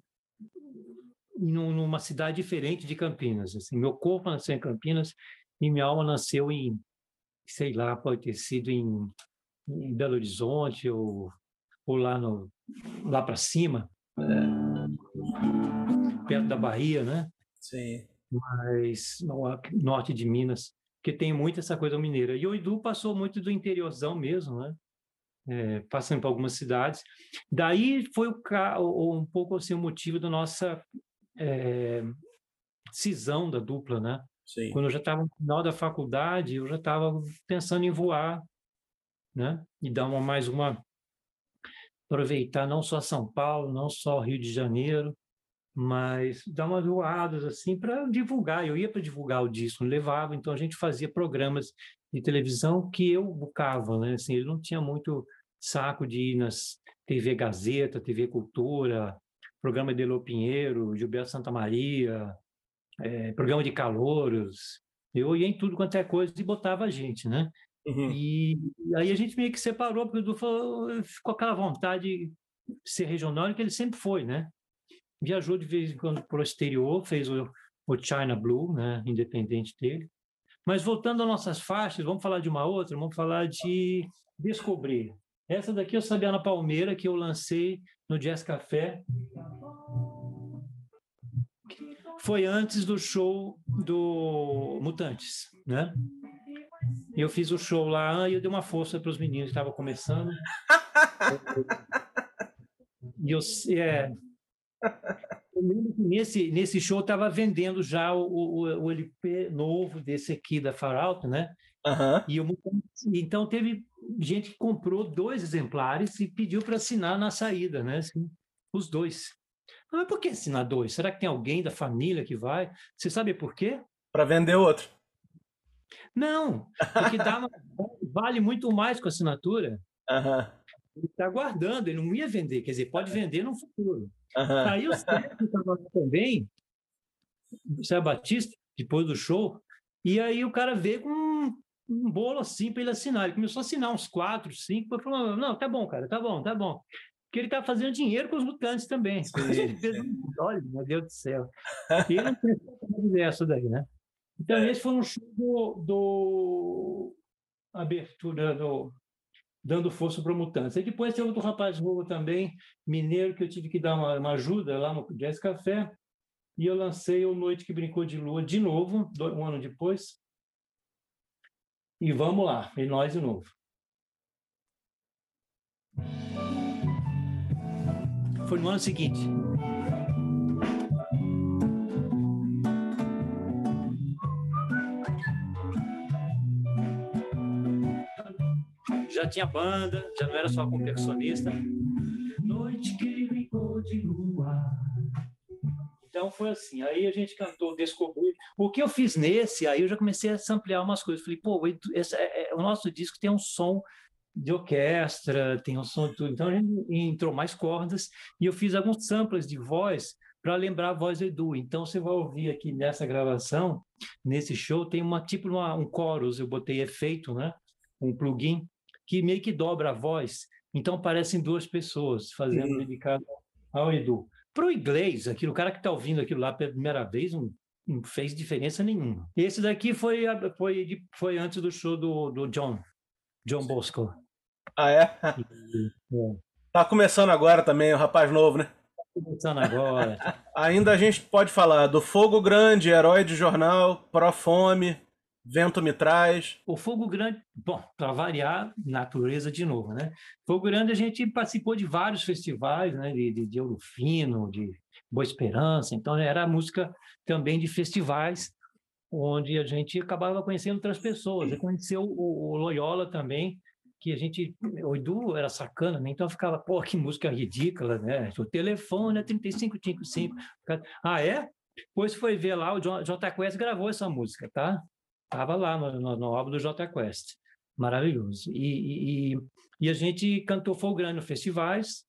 numa cidade diferente de Campinas. Assim, meu corpo nasceu em Campinas e minha alma nasceu em, sei lá, pode ter sido em, em Belo Horizonte ou ou lá, no, lá para cima, é, perto da Bahia, né? Sim. Mas no norte de Minas, que tem muito essa coisa mineira. E o Edu passou muito do interiorzão mesmo, né? É, passando por algumas cidades. Daí foi o, um pouco assim, o motivo da nossa é, cisão da dupla, né? Sim. Quando eu já estava no final da faculdade, eu já estava pensando em voar, né? E dar uma, mais uma aproveitar não só São Paulo, não só Rio de Janeiro, mas dar umas voadas assim para divulgar. Eu ia para divulgar o disco, levava, então a gente fazia programas de televisão que eu bucava, né? Assim, ele não tinha muito saco de ir nas TV Gazeta, TV Cultura, programa de Elô Pinheiro, Gilberto Santa Maria, é, programa de calouros. Eu ia em tudo quanto é coisa e botava a gente, né? Uhum. E, aí a gente meio que separou, porque o Edu falou, ficou aquela vontade de ser regional, que ele sempre foi, né? Viajou de vez em quando para o exterior, fez o, o China Blue, né? Independente dele. Mas voltando às nossas faixas, vamos falar de uma outra, vamos falar de Descobrir. Essa daqui eu sabia na Palmeira, que eu lancei no Jazz Café. Foi antes do show do Mutantes, né? Eu fiz o show lá e eu dei uma força para os meninos que estavam começando. [LAUGHS] e eu, é, nesse, nesse show estava vendendo já o, o, o, LP novo desse aqui da Far Out, né? Uhum. E eu, então teve gente que comprou dois exemplares e pediu para assinar na saída, né? Assim, os dois. Mas por que assinar dois? Será que tem alguém da família que vai? Você sabe por quê? Para vender outro. Não, porque dá [LAUGHS] vale muito mais com a assinatura. Uhum. Ele está guardando, ele não ia vender, quer dizer, pode vender no futuro. Uhum. Aí o Sérgio estava também, o Sérgio Batista, depois do show, e aí o cara veio com um, um bolo assim para ele assinar. Ele começou a assinar uns quatro, cinco, e falou: não, tá bom, cara, tá bom, tá bom. Porque ele tá fazendo dinheiro com os mutantes também. Olha, meu Deus do céu. E ele não pensou nessa daí, né? Então, esse foi um show do, do abertura do dando força para mutantes. E depois tem outro rapaz novo também, mineiro, que eu tive que dar uma, uma, ajuda lá no Jazz Café, e eu lancei o Noite que Brincou de Lua de novo, um ano depois. E vamos lá, e nós de novo. Foi no ano seguinte. Já tinha banda, já não era só com percussionista. Noite que de lua. Então foi assim, aí a gente cantou Descobrir. O que eu fiz nesse, aí eu já comecei a ampliar umas coisas. Falei, pô, esse, é, é, o nosso disco tem um som de orquestra, tem um som de tudo. Então a gente entrou mais cordas e eu fiz alguns samples de voz para lembrar a voz do Edu. Então você vai ouvir aqui nessa gravação, nesse show, tem uma tipo uma, um chorus, eu botei efeito, né? Um plugin que meio que dobra a voz. Então parecem duas pessoas fazendo uhum. dedicado ao Edu. Para o inglês, aquilo, o cara que está ouvindo aquilo lá pela primeira vez, não, não fez diferença nenhuma. Esse daqui foi, foi, foi antes do show do, do John, John Bosco. Ah, é? [LAUGHS] é. Tá começando agora também, o rapaz novo, né? Tá começando agora. [LAUGHS] Ainda a gente pode falar do Fogo Grande, Herói de Jornal, Pro Fome, Vento me traz. O Fogo Grande, bom, para variar, natureza de novo, né? Fogo Grande a gente participou de vários festivais, né? De, de, de Ouro Fino, de Boa Esperança, então era música também de festivais, onde a gente acabava conhecendo outras pessoas. Eu conheceu o, o Loyola também, que a gente, o Edu era sacana, né? Então ficava, pô, que música ridícula, né? O telefone é 3555. Ah, é? Depois foi ver lá, o J Quest gravou essa música, tá? Tava lá no, no, no álbum do J Quest. Maravilhoso. E, e, e, a gente cantou no festivais,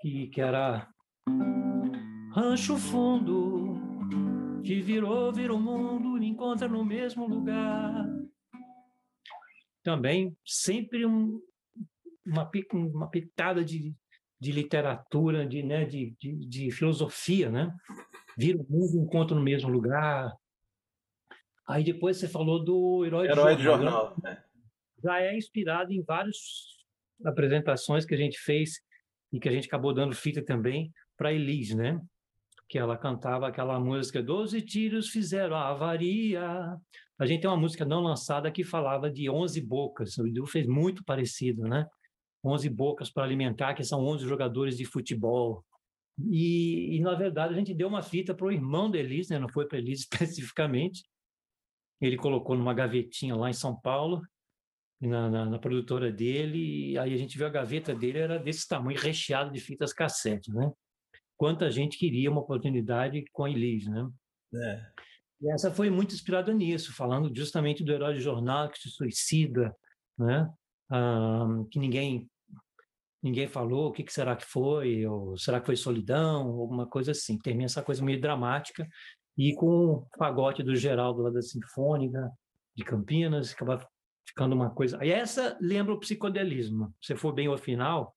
que, que era Rancho Fundo, que virou, virou mundo, encontra no mesmo lugar. Também sempre um, uma, uma pitada de, de literatura, de, né, de, de, de filosofia, né? Vira o mundo, encontra no mesmo lugar, Aí depois você falou do Herói, Herói de Jornal. De jornal né? Já é inspirado em várias apresentações que a gente fez e que a gente acabou dando fita também para Elis, né? Que ela cantava aquela música Doze tiros fizeram a avaria. A gente tem uma música não lançada que falava de onze bocas. O Edu fez muito parecido, né? Onze bocas para alimentar, que são onze jogadores de futebol. E, e, na verdade, a gente deu uma fita para o irmão da Elis, né? não foi para Elis [LAUGHS] especificamente, ele colocou numa gavetinha lá em São Paulo, na, na, na, produtora dele, e aí a gente viu a gaveta dele, era desse tamanho, recheado de fitas cassete, né? Quanta gente queria uma oportunidade com a Elis, né? É. E essa foi muito inspirada nisso, falando justamente do herói de jornal que se suicida, né? Ah, que ninguém ninguém falou, o que, que, será que foi, ou será que foi solidão, alguma coisa assim. Termina essa coisa meio dramática, e com o fagote do Geraldo lá da Sinfônica de Campinas, acaba ficando uma coisa. E essa lembra o psicodelismo. Se for bem ao final,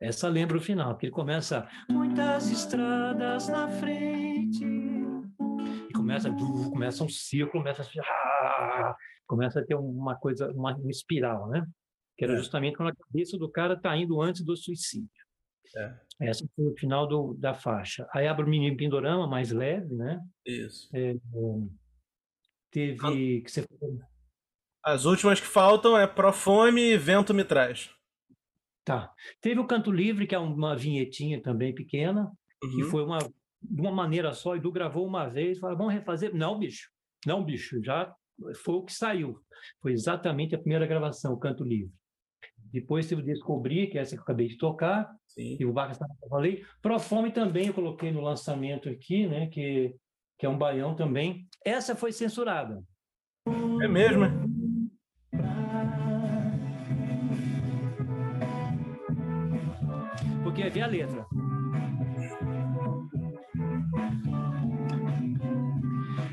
essa lembra o final, porque ele começa muitas estradas na frente e começa começa um ciclo, começa a, [LAUGHS] começa a ter uma coisa, uma, uma espiral, né? Que era é. justamente quando a cabeça do cara está indo antes do suicídio. É. Essa foi o final do, da faixa. Aí abre o menino Pindorama, mais leve, né? Isso. É, teve. Que você... As últimas que faltam é Profome e Vento Me Traz. Tá. Teve o Canto Livre, que é uma vinhetinha também pequena, uhum. que foi uma, de uma maneira só, e Du gravou uma vez, falou, vamos refazer. Não, bicho. Não, bicho, já foi o que saiu. Foi exatamente a primeira gravação, o Canto Livre. Depois teve Descobrir, que é essa que eu acabei de tocar, Sim. e o Bacas que eu falei. Profome também eu coloquei no lançamento aqui, né, que, que é um baião também. Essa foi censurada. É mesmo, Porque vê a letra.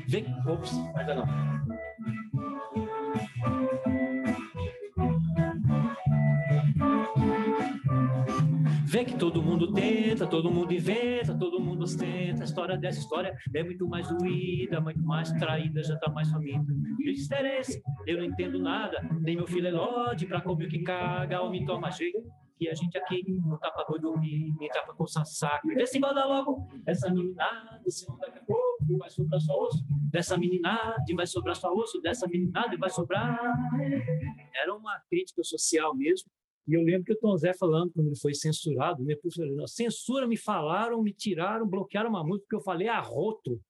Vê... Ops, ainda não. Mundo tenta, todo mundo inventa, todo mundo ostenta. A história dessa história é muito mais doída, muito mais traída, já tá mais faminta. Interesse, eu não entendo nada, nem meu filho é lode pra comer o que caga, ou me toma jeito. Que a gente aqui não tá pra dormir, nem tá pra coçar saco. Vê se manda logo essa meninada, senão daqui a pouco vai sobrar só osso. Dessa meninada vai sobrar só osso, dessa meninada vai sobrar. Era uma crítica social mesmo e eu lembro que o Tom Zé falando, quando ele foi censurado, né, censura, me falaram, me tiraram, bloquearam uma música que eu falei arroto.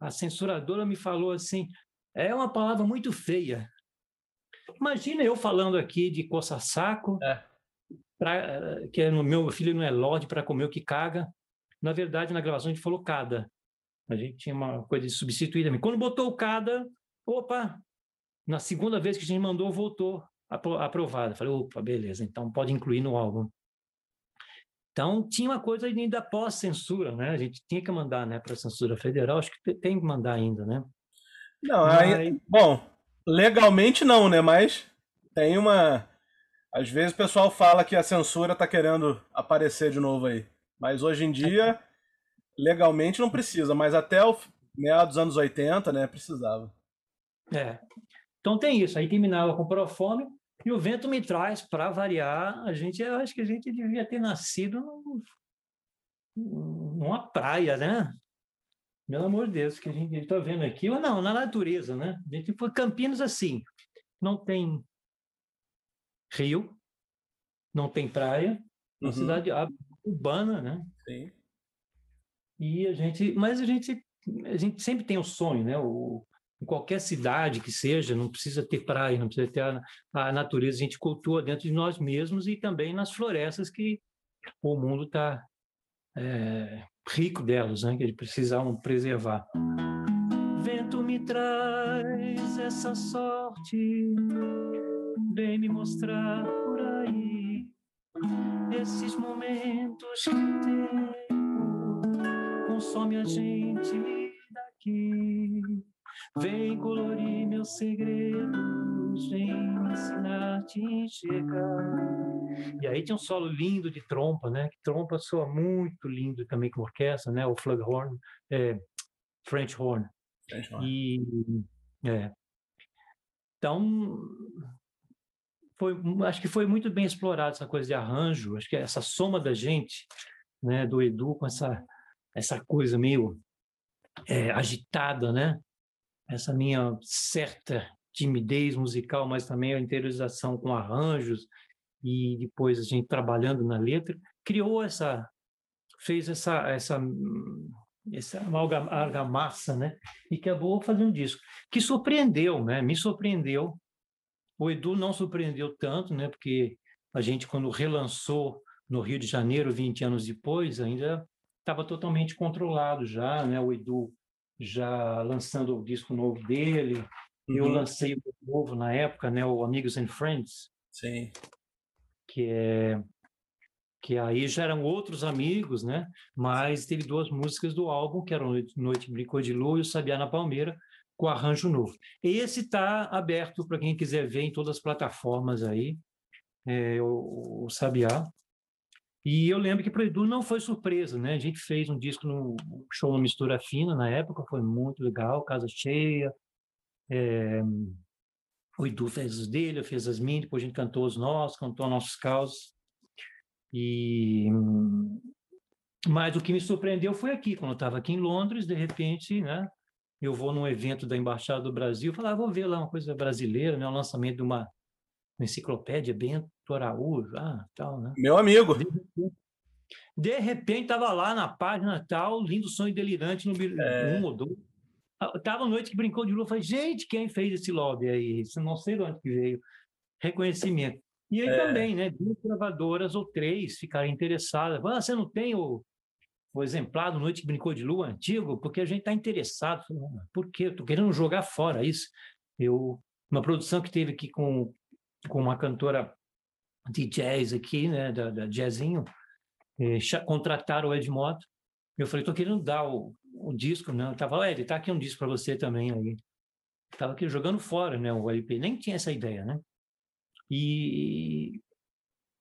A censuradora me falou assim, é uma palavra muito feia. Imagina eu falando aqui de coça-saco, é. Pra, que é no meu filho não é lorde para comer o que caga. Na verdade, na gravação a gente falou cada. A gente tinha uma coisa de substituir Quando botou o cada, opa, na segunda vez que a gente mandou, voltou aprovada. Falei, opa, beleza, então pode incluir no álbum. Então, tinha uma coisa ainda pós-censura, né? A gente tinha que mandar né, para a censura federal, acho que tem que mandar ainda, né? Não, Mas... aí, bom, legalmente não, né? Mas tem uma. Às vezes o pessoal fala que a censura está querendo aparecer de novo aí. Mas hoje em dia, legalmente não precisa, mas até o Meados dos anos 80, né? Precisava. É. Então tem isso. Aí terminava com Profome e o vento me traz, para variar, a gente, eu acho que a gente devia ter nascido numa praia, né? Pelo amor de Deus, que a gente está vendo aqui, ou não, na natureza, né? A gente foi Campinas assim, não tem rio, não tem praia, uma uhum. cidade urbana, né? Sim. E a gente, mas a gente, a gente sempre tem o sonho, né? O, em qualquer cidade que seja, não precisa ter praia, não precisa ter a, a natureza, a gente cultua dentro de nós mesmos e também nas florestas que o mundo está é, rico delas, né? Que eles precisavam preservar. Vento me traz essa sorte, vem me mostrar por aí esses momentos que tempo consome a gente daqui. Vem colorir meus segredos, vem ensinar a te enxergar. E aí tinha um solo lindo de trompa, né? Que trompa soa muito lindo também com orquestra, né? O flugelhorn, é, French horn. French horn. E, é. Então, foi, acho que foi muito bem explorado essa coisa de arranjo, acho que essa soma da gente, né, do Edu com essa essa coisa meio é, agitada, né? Essa minha certa timidez musical, mas também a interiorização com arranjos e depois a gente trabalhando na letra, criou essa, fez essa, essa, essa argamassa, né? E acabou fazendo um disco que surpreendeu, né? Me surpreendeu. O Edu não surpreendeu tanto, né? Porque a gente quando relançou no Rio de Janeiro 20 anos depois, ainda estava totalmente controlado já, né? O Edu já lançando o disco novo dele. Uhum. Eu lancei o novo na época, né, o Amigos and Friends. Sim. Que é que aí já eram outros amigos, né? Mas teve duas músicas do álbum, que eram Noite Brincou de Lua e o Sabiá na Palmeira, com arranjo novo. Esse está aberto para quem quiser ver em todas as plataformas aí, é, o, o Sabiá. E eu lembro que para o Edu não foi surpresa, né? A gente fez um disco no show no Mistura Fina na época, foi muito legal, casa cheia. É... O Edu fez os dele, eu fiz as minhas, depois a gente cantou os nossos, cantou nossos causos. E mas o que me surpreendeu foi aqui, quando eu estava aqui em Londres, de repente, né? Eu vou num evento da Embaixada do Brasil, falar, ah, vou ver lá uma coisa brasileira, né? O lançamento de uma, uma enciclopédia Bento Araújo, ah, tal, né? Meu amigo. De repente estava lá na página tal, lindo sonho delirante no é... um ou dois. Ah, tava noite que brincou de lua, falei, gente, quem fez esse lobby aí? Não sei de onde que veio. Reconhecimento. E aí é... também, né? Duas gravadoras ou três ficaram interessadas. Ah, você não tem o, o exemplar do Noite que Brincou de Lua antigo? Porque a gente está interessado. Por quê? Eu estou querendo jogar fora isso. Eu, uma produção que teve aqui com, com uma cantora de jazz aqui, né, da, da Jazzinho, contrataram o Ed Moto. Eu falei, tô querendo dar o, o disco, né? Eu tava, Ed, tá aqui um disco para você também aí. Tava aqui jogando fora, né, o LP, nem tinha essa ideia, né? E,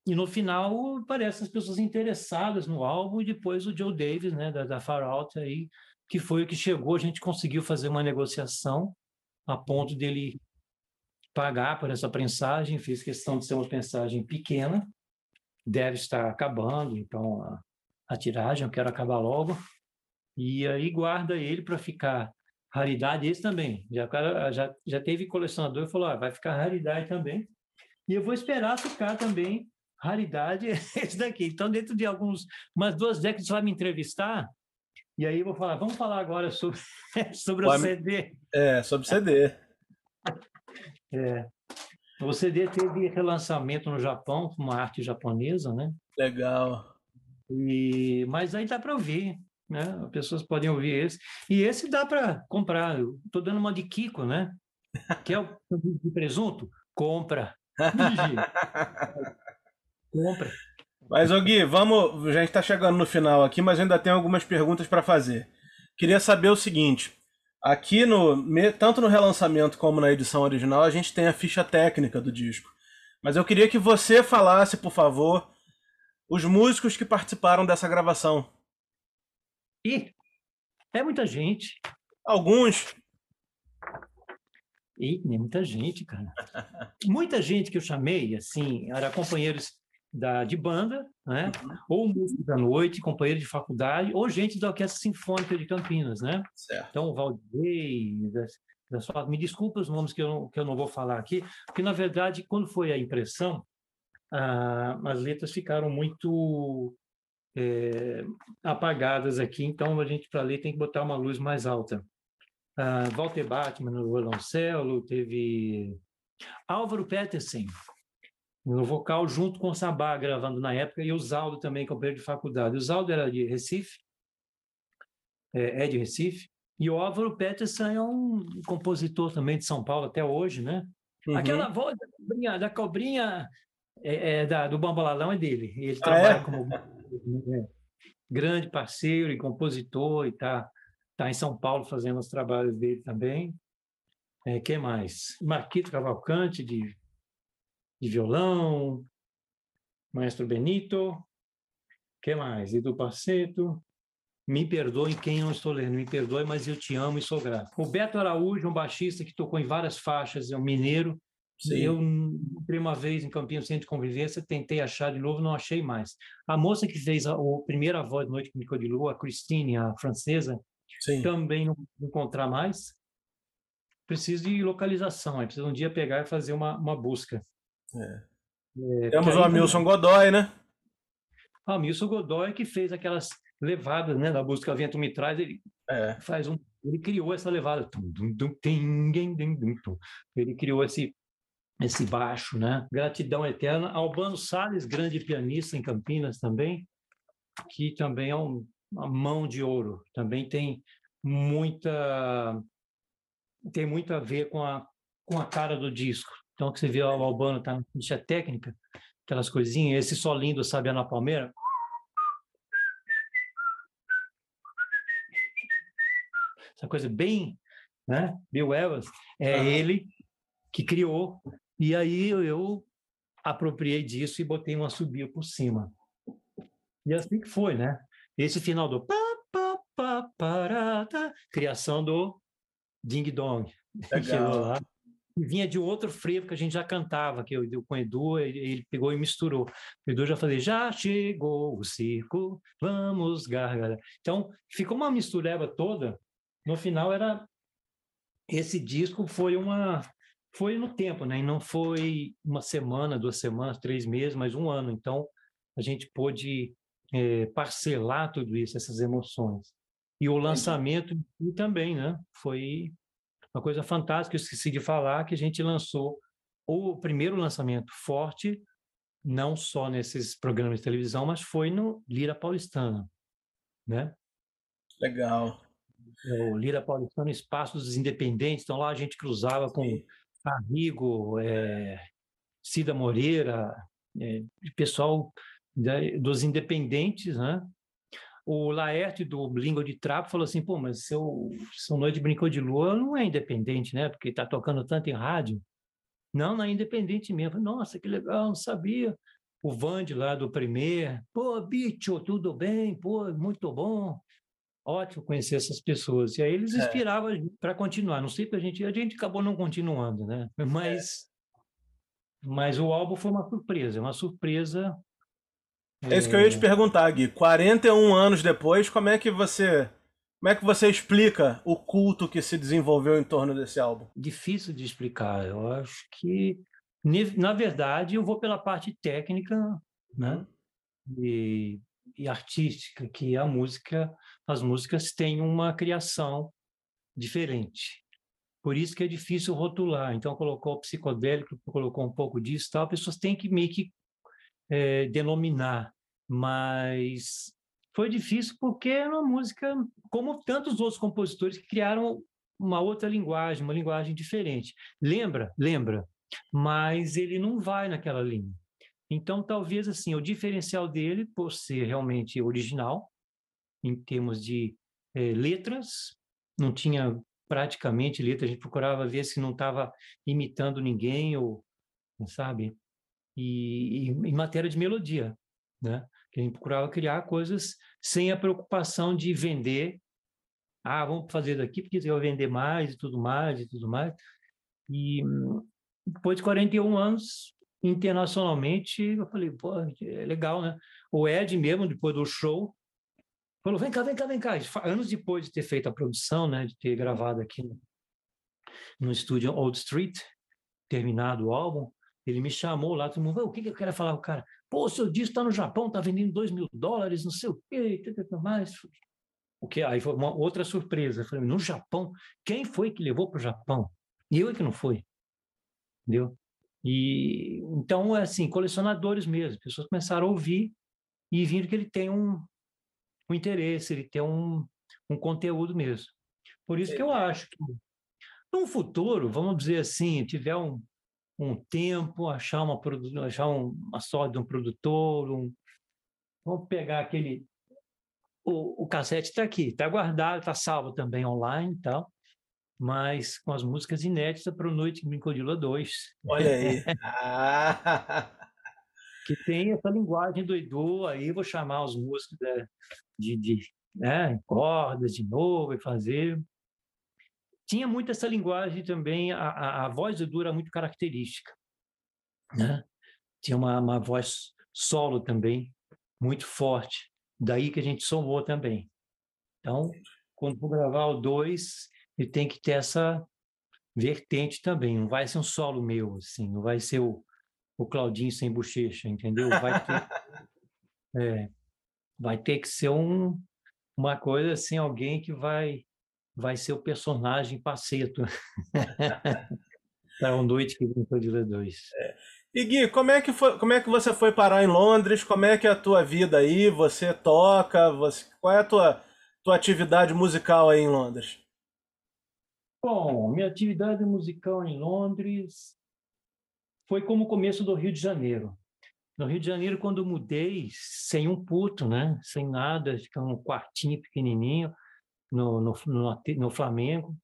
e no final parece as pessoas interessadas no álbum e depois o Joe Davis, né, da, da Far Out aí, que foi o que chegou, a gente conseguiu fazer uma negociação a ponto dele pagar por essa prensagem, fiz questão de ser uma prensagem pequena, deve estar acabando, então a, a tiragem eu quero acabar logo, e aí guarda ele para ficar raridade, esse também, já, já, já teve colecionador e falou, ah, vai ficar raridade também, e eu vou esperar ficar também raridade [LAUGHS] esse daqui. Então, dentro de alguns, umas duas décadas, você vai me entrevistar, e aí eu vou falar, vamos falar agora sobre, [LAUGHS] sobre o CD. É, sobre CD. [LAUGHS] É. O CD teve relançamento no Japão com uma arte japonesa, né? Legal. E, mas aí dá para ouvir, né? As pessoas podem ouvir esse. E esse dá para comprar. Estou dando uma de Kiko, né? [LAUGHS] Que é o de presunto? Compra. [LAUGHS] Compra. Mas, Gui, vamos. A gente está chegando no final aqui, mas ainda tem algumas perguntas para fazer. Queria saber o seguinte: Aqui no tanto no relançamento como na edição original a gente tem a ficha técnica do disco. Mas eu queria que você falasse, por favor, os músicos que participaram dessa gravação. E é muita gente. Alguns. E muita gente, cara. [LAUGHS] muita gente que eu chamei, assim, era companheiros da, de banda, né? Uhum. Ou músicos da noite, companheiros de faculdade, ou gente da Orquestra Sinfônica de Campinas, né? Certo. Então, o Valdei, da sua... me desculpa os nomes que eu, não, que eu não vou falar aqui, porque, na verdade, quando foi a impressão, ah, as letras ficaram muito é, apagadas aqui, então a gente, para ler, tem que botar uma luz mais alta uh, Walter Bachmann no violoncelo, teve Álvaro Petersen no vocal, junto com o Sabá, gravando na época, e o Zaldo também, companheiro de faculdade. O Zaldo era de Recife, é, é de Recife, e o Álvaro Peterson é um compositor também de São Paulo até hoje, né? Uhum. Aquela voz da cobrinha, da cobrinha é, é, da, do Bambolalão é dele. Ele ah, trabalha é? como é, grande parceiro e compositor e tá está em São Paulo fazendo os trabalhos dele também. É, que mais? Marquito Cavalcante, de, de violão, Maestro Benito, que mais? Edu Paceto, me perdoe quem não estou lendo, me perdoe, mas eu te amo e sou grato. O Beto Araújo, um baixista que tocou em várias faixas, é um mineiro. Sim. Eu uma vez em Campinho Centro de Convivência, tentei achar de novo, não achei mais. A moça que fez a, a primeira voz de Noite com de Lua, a Christine, a francesa, Sim. também não encontrar mais, preciso de localização. Aí precisa um dia pegar e fazer uma, uma busca. É. É, Temos o Amilson Godoy, né? O Amilson Godoy que fez aquelas levadas, né? Da música Vento Me Traz, ele é. faz um. Ele criou essa levada. Ele criou esse, esse baixo, né? Gratidão eterna. Albano Salles, grande pianista em Campinas também, que também é um uma mão de ouro. Também tem muita tem muito a ver com a com a cara do disco. Então que você vê o Albano tá na ficha técnica, aquelas coisinhas, esse solinho do Sabiana Palmeira. Essa coisa bem, né? Bill Evans, é ele que criou. E aí eu apropriei disso e botei uma subida por cima. E assim que foi, né? Esse final do pa, pa, pa, parata, criação do Ding Dong. [LAUGHS] Legal. lá. Vinha de outro frevo que a gente já cantava, que eu com o Edu, ele, ele pegou e misturou. O Edu já falei, já chegou o circo, vamos gargara. Então, ficou uma mistureba toda. No final era esse disco foi uma foi no tempo, né? E não foi uma semana, duas semanas, três meses, mas um ano. Então a gente pôde é, parcelar tudo isso, essas emoções. E o lançamento também, né? Foi uma coisa fantástica. Eu esqueci de falar que a gente lançou o primeiro lançamento forte, não só nesses programas de televisão, mas foi no Lira Paulistana, né? Legal. O Lira Paulistana, Espaço dos Independentes. Então lá a gente cruzava com Arrigo, é, Cida Moreira, é, pessoal dos independentes, né? O Laerte do Língua de Trapo falou assim, pô, mas seu, seu Noite Brincou de Lua não é independente, né? Porque está tocando tanto em rádio. Não, não é independente mesmo. Nossa, que legal, não sabia. O Vande lá do Premier, pô, bicho, tudo bem? Pô, muito bom. Ótimo conhecer essas pessoas. E aí eles é. inspiravam é. para continuar. Não sei que a gente, a gente acabou não continuando, né? Mas, é. mas o álbum foi uma surpresa, uma surpresa é isso que eu ia te é. perguntar, Gui. 41 anos depois, como é que você. Como é que você explica o culto que se desenvolveu em torno desse álbum? Difícil de explicar. Eu acho que, na verdade, eu vou pela parte técnica, né? Uhum. E, e artística, que a música, as músicas têm uma criação diferente. Por isso que é difícil rotular. Então, colocou o psicodélico, colocou um pouco disso, tal. Pessoas têm que meio que é, denominar, mas foi difícil porque era uma música, como tantos outros compositores que criaram uma outra linguagem, uma linguagem diferente. Lembra? Lembra. Mas ele não vai naquela linha. Então, talvez assim, o diferencial dele, por ser realmente original, em termos de é, letras, não tinha praticamente letra, a gente procurava ver se não estava imitando ninguém, ou, sabe? E, e em matéria de melodia, né? Que a gente procurava criar coisas sem a preocupação de vender Ah, vamos fazer daqui porque você vai vender mais e tudo mais e tudo mais. E depois de 41 anos, internacionalmente, eu falei, pô, é legal, né? O Ed mesmo, depois do show, falou, vem cá, vem cá, vem cá. Anos depois de ter feito a produção, né, de ter gravado aqui no, no estúdio Old Street, terminado o álbum, ele me chamou lá, todo mundo, o que, que eu quero falar o cara? Pô, o seu disco está no Japão, está vendendo 2 mil dólares, não sei o quê, mais. O que? Aí foi uma outra surpresa. Eu falei, no Japão? Quem foi que levou para o Japão? E eu é que não foi. Entendeu? E então, é assim, colecionadores mesmo, pessoas começaram a ouvir e viram que ele tem um, um interesse, ele tem um, um conteúdo mesmo. Por isso que eu acho que no futuro, vamos dizer assim, tiver um, um tempo, achar uma achar um, uma sorte de um produtor, um, vamos pegar aquele o, o cassete está aqui, está guardado, está salvo também online e tal, mas com as músicas inéditas para o Noite Brincodila 2. Olha aí. [LAUGHS] que tem essa linguagem do Edu, aí vou chamar os músicos de, de, de né, cordas de novo e fazer. Tinha muito essa linguagem também, a, a, a voz do Edu era muito característica. Né? Tinha uma, uma voz solo também, muito forte. Daí que a gente somou também. Então, quando for gravar o 2, ele tem que ter essa vertente também. Não vai ser um solo meu, assim, não vai ser o, o Claudinho sem bochecha, entendeu? Vai ter, [LAUGHS] é, vai ter que ser um, uma coisa assim, alguém que vai vai ser o personagem Paceto para o Noite que Brincou de Ler É. E Gui, como é, que foi, como é que você foi parar em Londres? Como é que é a tua vida aí? Você toca? Você, qual é a tua, tua atividade musical aí em Londres? Bom, minha atividade musical em Londres foi como o começo do Rio de Janeiro. No Rio de Janeiro, quando mudei, sem um puto, né? sem nada, ficando um quartinho pequenininho no, no, no, no, Flamengo.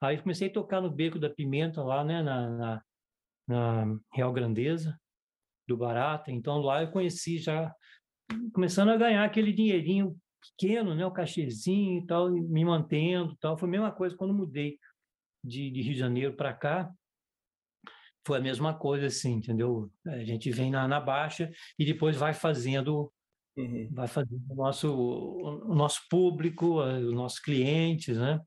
Aí comecei a tocar no Beco da Pimenta, lá né? na, na, na Real Grandeza, do Barata. Então lá eu conheci já, começando a ganhar aquele dinheirinho pequeno, né? o cachezinho e tal, me mantendo tal. Foi a mesma coisa quando mudei de, de Rio de Janeiro para cá foi a mesma coisa, assim, entendeu? A gente vem na, na baixa e depois vai fazendo, uhum. vai fazendo o nosso, o nosso público, os nossos clientes, né?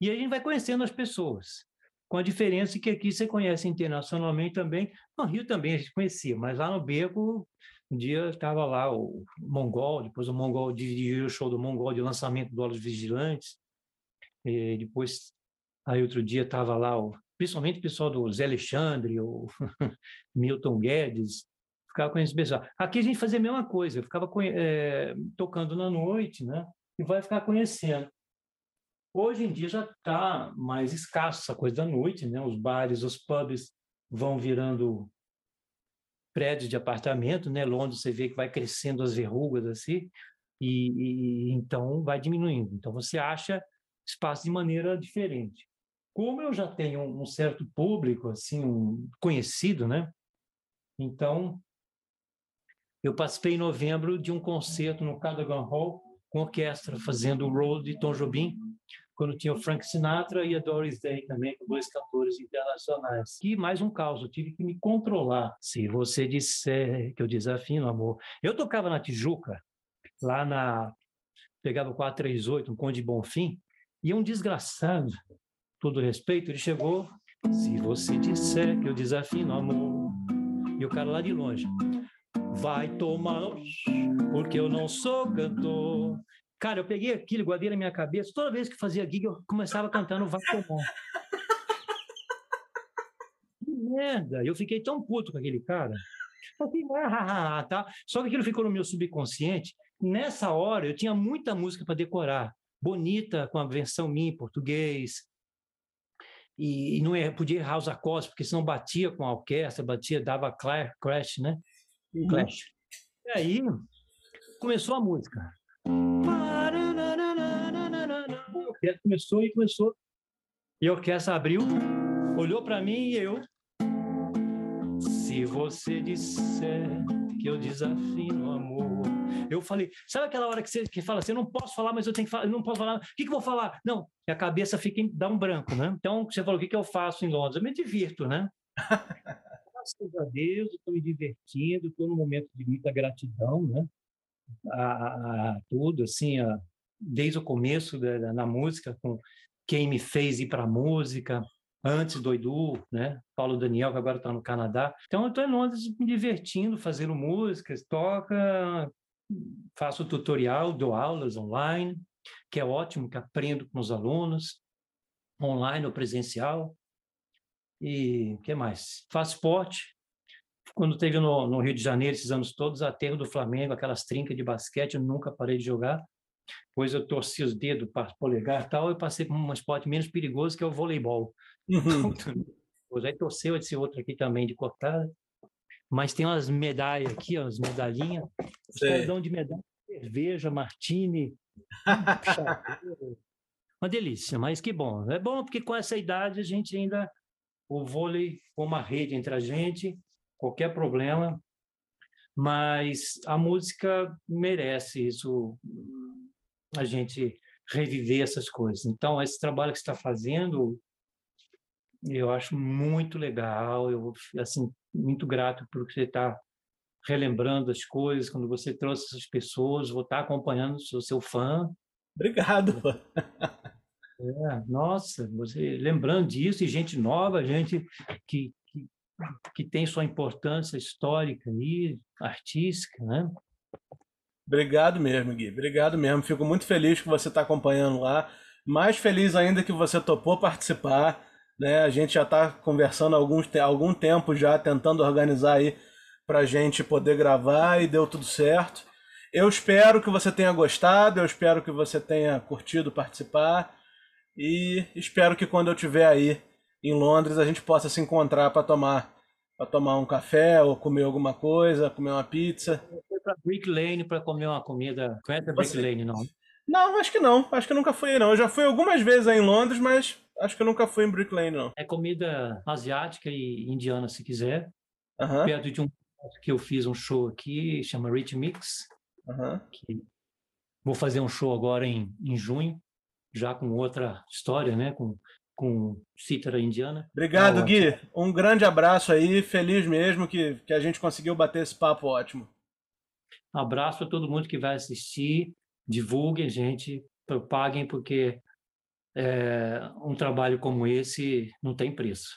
E a gente vai conhecendo as pessoas. Com a diferença que aqui você conhece internacionalmente também. No Rio também a gente conhecia, mas lá no Beco, um dia estava lá o Mongol, depois o Mongol dirigiu o show do Mongol de lançamento do Olhos Vigilantes. E depois, aí outro dia estava lá o principalmente o pessoal do Zé Alexandre, o [LAUGHS] Milton Guedes, ficava com esse pessoal. Aqui a gente fazia a mesma coisa, eu ficava é, tocando na noite, né? E vai ficar conhecendo. Hoje em dia já está mais escasso essa coisa da noite, né? Os bares, os pubs vão virando prédios de apartamento, né? Londres você vê que vai crescendo as verrugas assim, e, e então vai diminuindo. Então você acha espaço de maneira diferente como eu já tenho um certo público, assim, um conhecido, né? Então, eu participei em novembro de um concerto no Cadogan Hall com orquestra, fazendo o role de Tom Jobim, quando tinha o Frank Sinatra e a Doris Day também, com dois cantores internacionais. E mais um caos, eu tive que me controlar. Se você disser que eu desafio, amor. Eu tocava na Tijuca, lá na... Pegava o 438, um Conde Bonfim, e um desgraçado todo respeito, ele chegou. Se você disser que eu desafino amor, e o cara lá de longe, vai tomar, porque eu não sou cantor. Cara, eu peguei aquilo, guardei na minha cabeça. Toda vez que fazia gig, eu começava cantando Vai Tomar. Que merda! Eu fiquei tão puto com aquele cara. Ah, tá. Só que aquilo ficou no meu subconsciente. Nessa hora, eu tinha muita música para decorar. Bonita, com a versão minha em português, e, não é, podia errar os acordes, porque senão batia com a orquestra, batia, dava crash, né? Uhum. Clash. E aí começou a música. A orquestra começou e começou. E a orquestra abriu, olhou para mim e eu. Se você disser que eu desafino amor, Eu falei, sabe aquela hora que você que fala assim, eu não posso falar, mas eu tenho que falar, eu não posso falar, o que, que eu vou falar? Não, e a cabeça fica, em, dá um branco, né? Então, você falou, o que, que eu faço em Londres? Eu me divirto, né? [LAUGHS] Graças a Deus, estou me divertindo, estou num momento de muita gratidão, né? A, a, tudo, assim, a, desde o começo da, da, na música, com quem me fez ir para a música, antes do Edu, né? Paulo Daniel, que agora está no Canadá. Então, eu estou em Londres me divertindo, fazendo músicas, toca, faço tutorial, dou aulas online, que é ótimo, que aprendo com os alunos, online ou presencial. E o que mais? Faço esporte. Quando teve no, no, Rio de Janeiro, esses anos todos, aterro do Flamengo, aquelas trincas de basquete, eu nunca parei de jogar. Pois eu torci os dedos para polegar e tal, eu passei por um esporte menos perigoso, que é o voleibol. Uhum. [LAUGHS] Aí torceu esse outro aqui também de cortar. Mas tem umas medalhas aqui, umas medalhinhas. Os caras dão de medalha, cerveja, martini. [LAUGHS] uma delícia, mas que bom. É bom porque com essa idade a gente ainda. O vôlei com uma rede entre a gente, qualquer problema. Mas a música merece isso, a gente reviver essas coisas. Então, esse trabalho que você está fazendo, eu acho muito legal, eu assim muito grato por você estar tá relembrando as coisas quando você trouxe essas pessoas, vou estar tá acompanhando, sou seu fã. Obrigado. [LAUGHS] É, nossa, você lembrando disso e gente nova, gente que, que, que tem sua importância histórica e artística, né? Obrigado mesmo, Gui. Obrigado mesmo. Fico muito feliz que você está acompanhando lá. Mais feliz ainda que você topou participar. Né? A gente já está conversando há alguns, algum tempo já, tentando organizar aí para a gente poder gravar e deu tudo certo. Eu espero que você tenha gostado, eu espero que você tenha curtido participar e espero que quando eu estiver aí em Londres a gente possa se encontrar para tomar para tomar um café ou comer alguma coisa, comer uma pizza. Eu fui para Brick Lane para comer uma comida. Conhece a Brick você... Lane, não? Não, acho que não. Acho que nunca fui, não. Eu já fui algumas vezes aí em Londres, mas Acho que eu nunca fui em Brick Lane, não. É comida asiática e indiana, se quiser. Uhum. Perto de um que eu fiz um show aqui, chama Rich Mix. Uhum. Que vou fazer um show agora em, em junho, já com outra história, né? Com, com cítara indiana. Obrigado, Gui. Um grande abraço aí. Feliz mesmo que, que a gente conseguiu bater esse papo ótimo. Abraço a todo mundo que vai assistir. Divulguem, gente. Propaguem, porque é, um trabalho como esse não tem preço.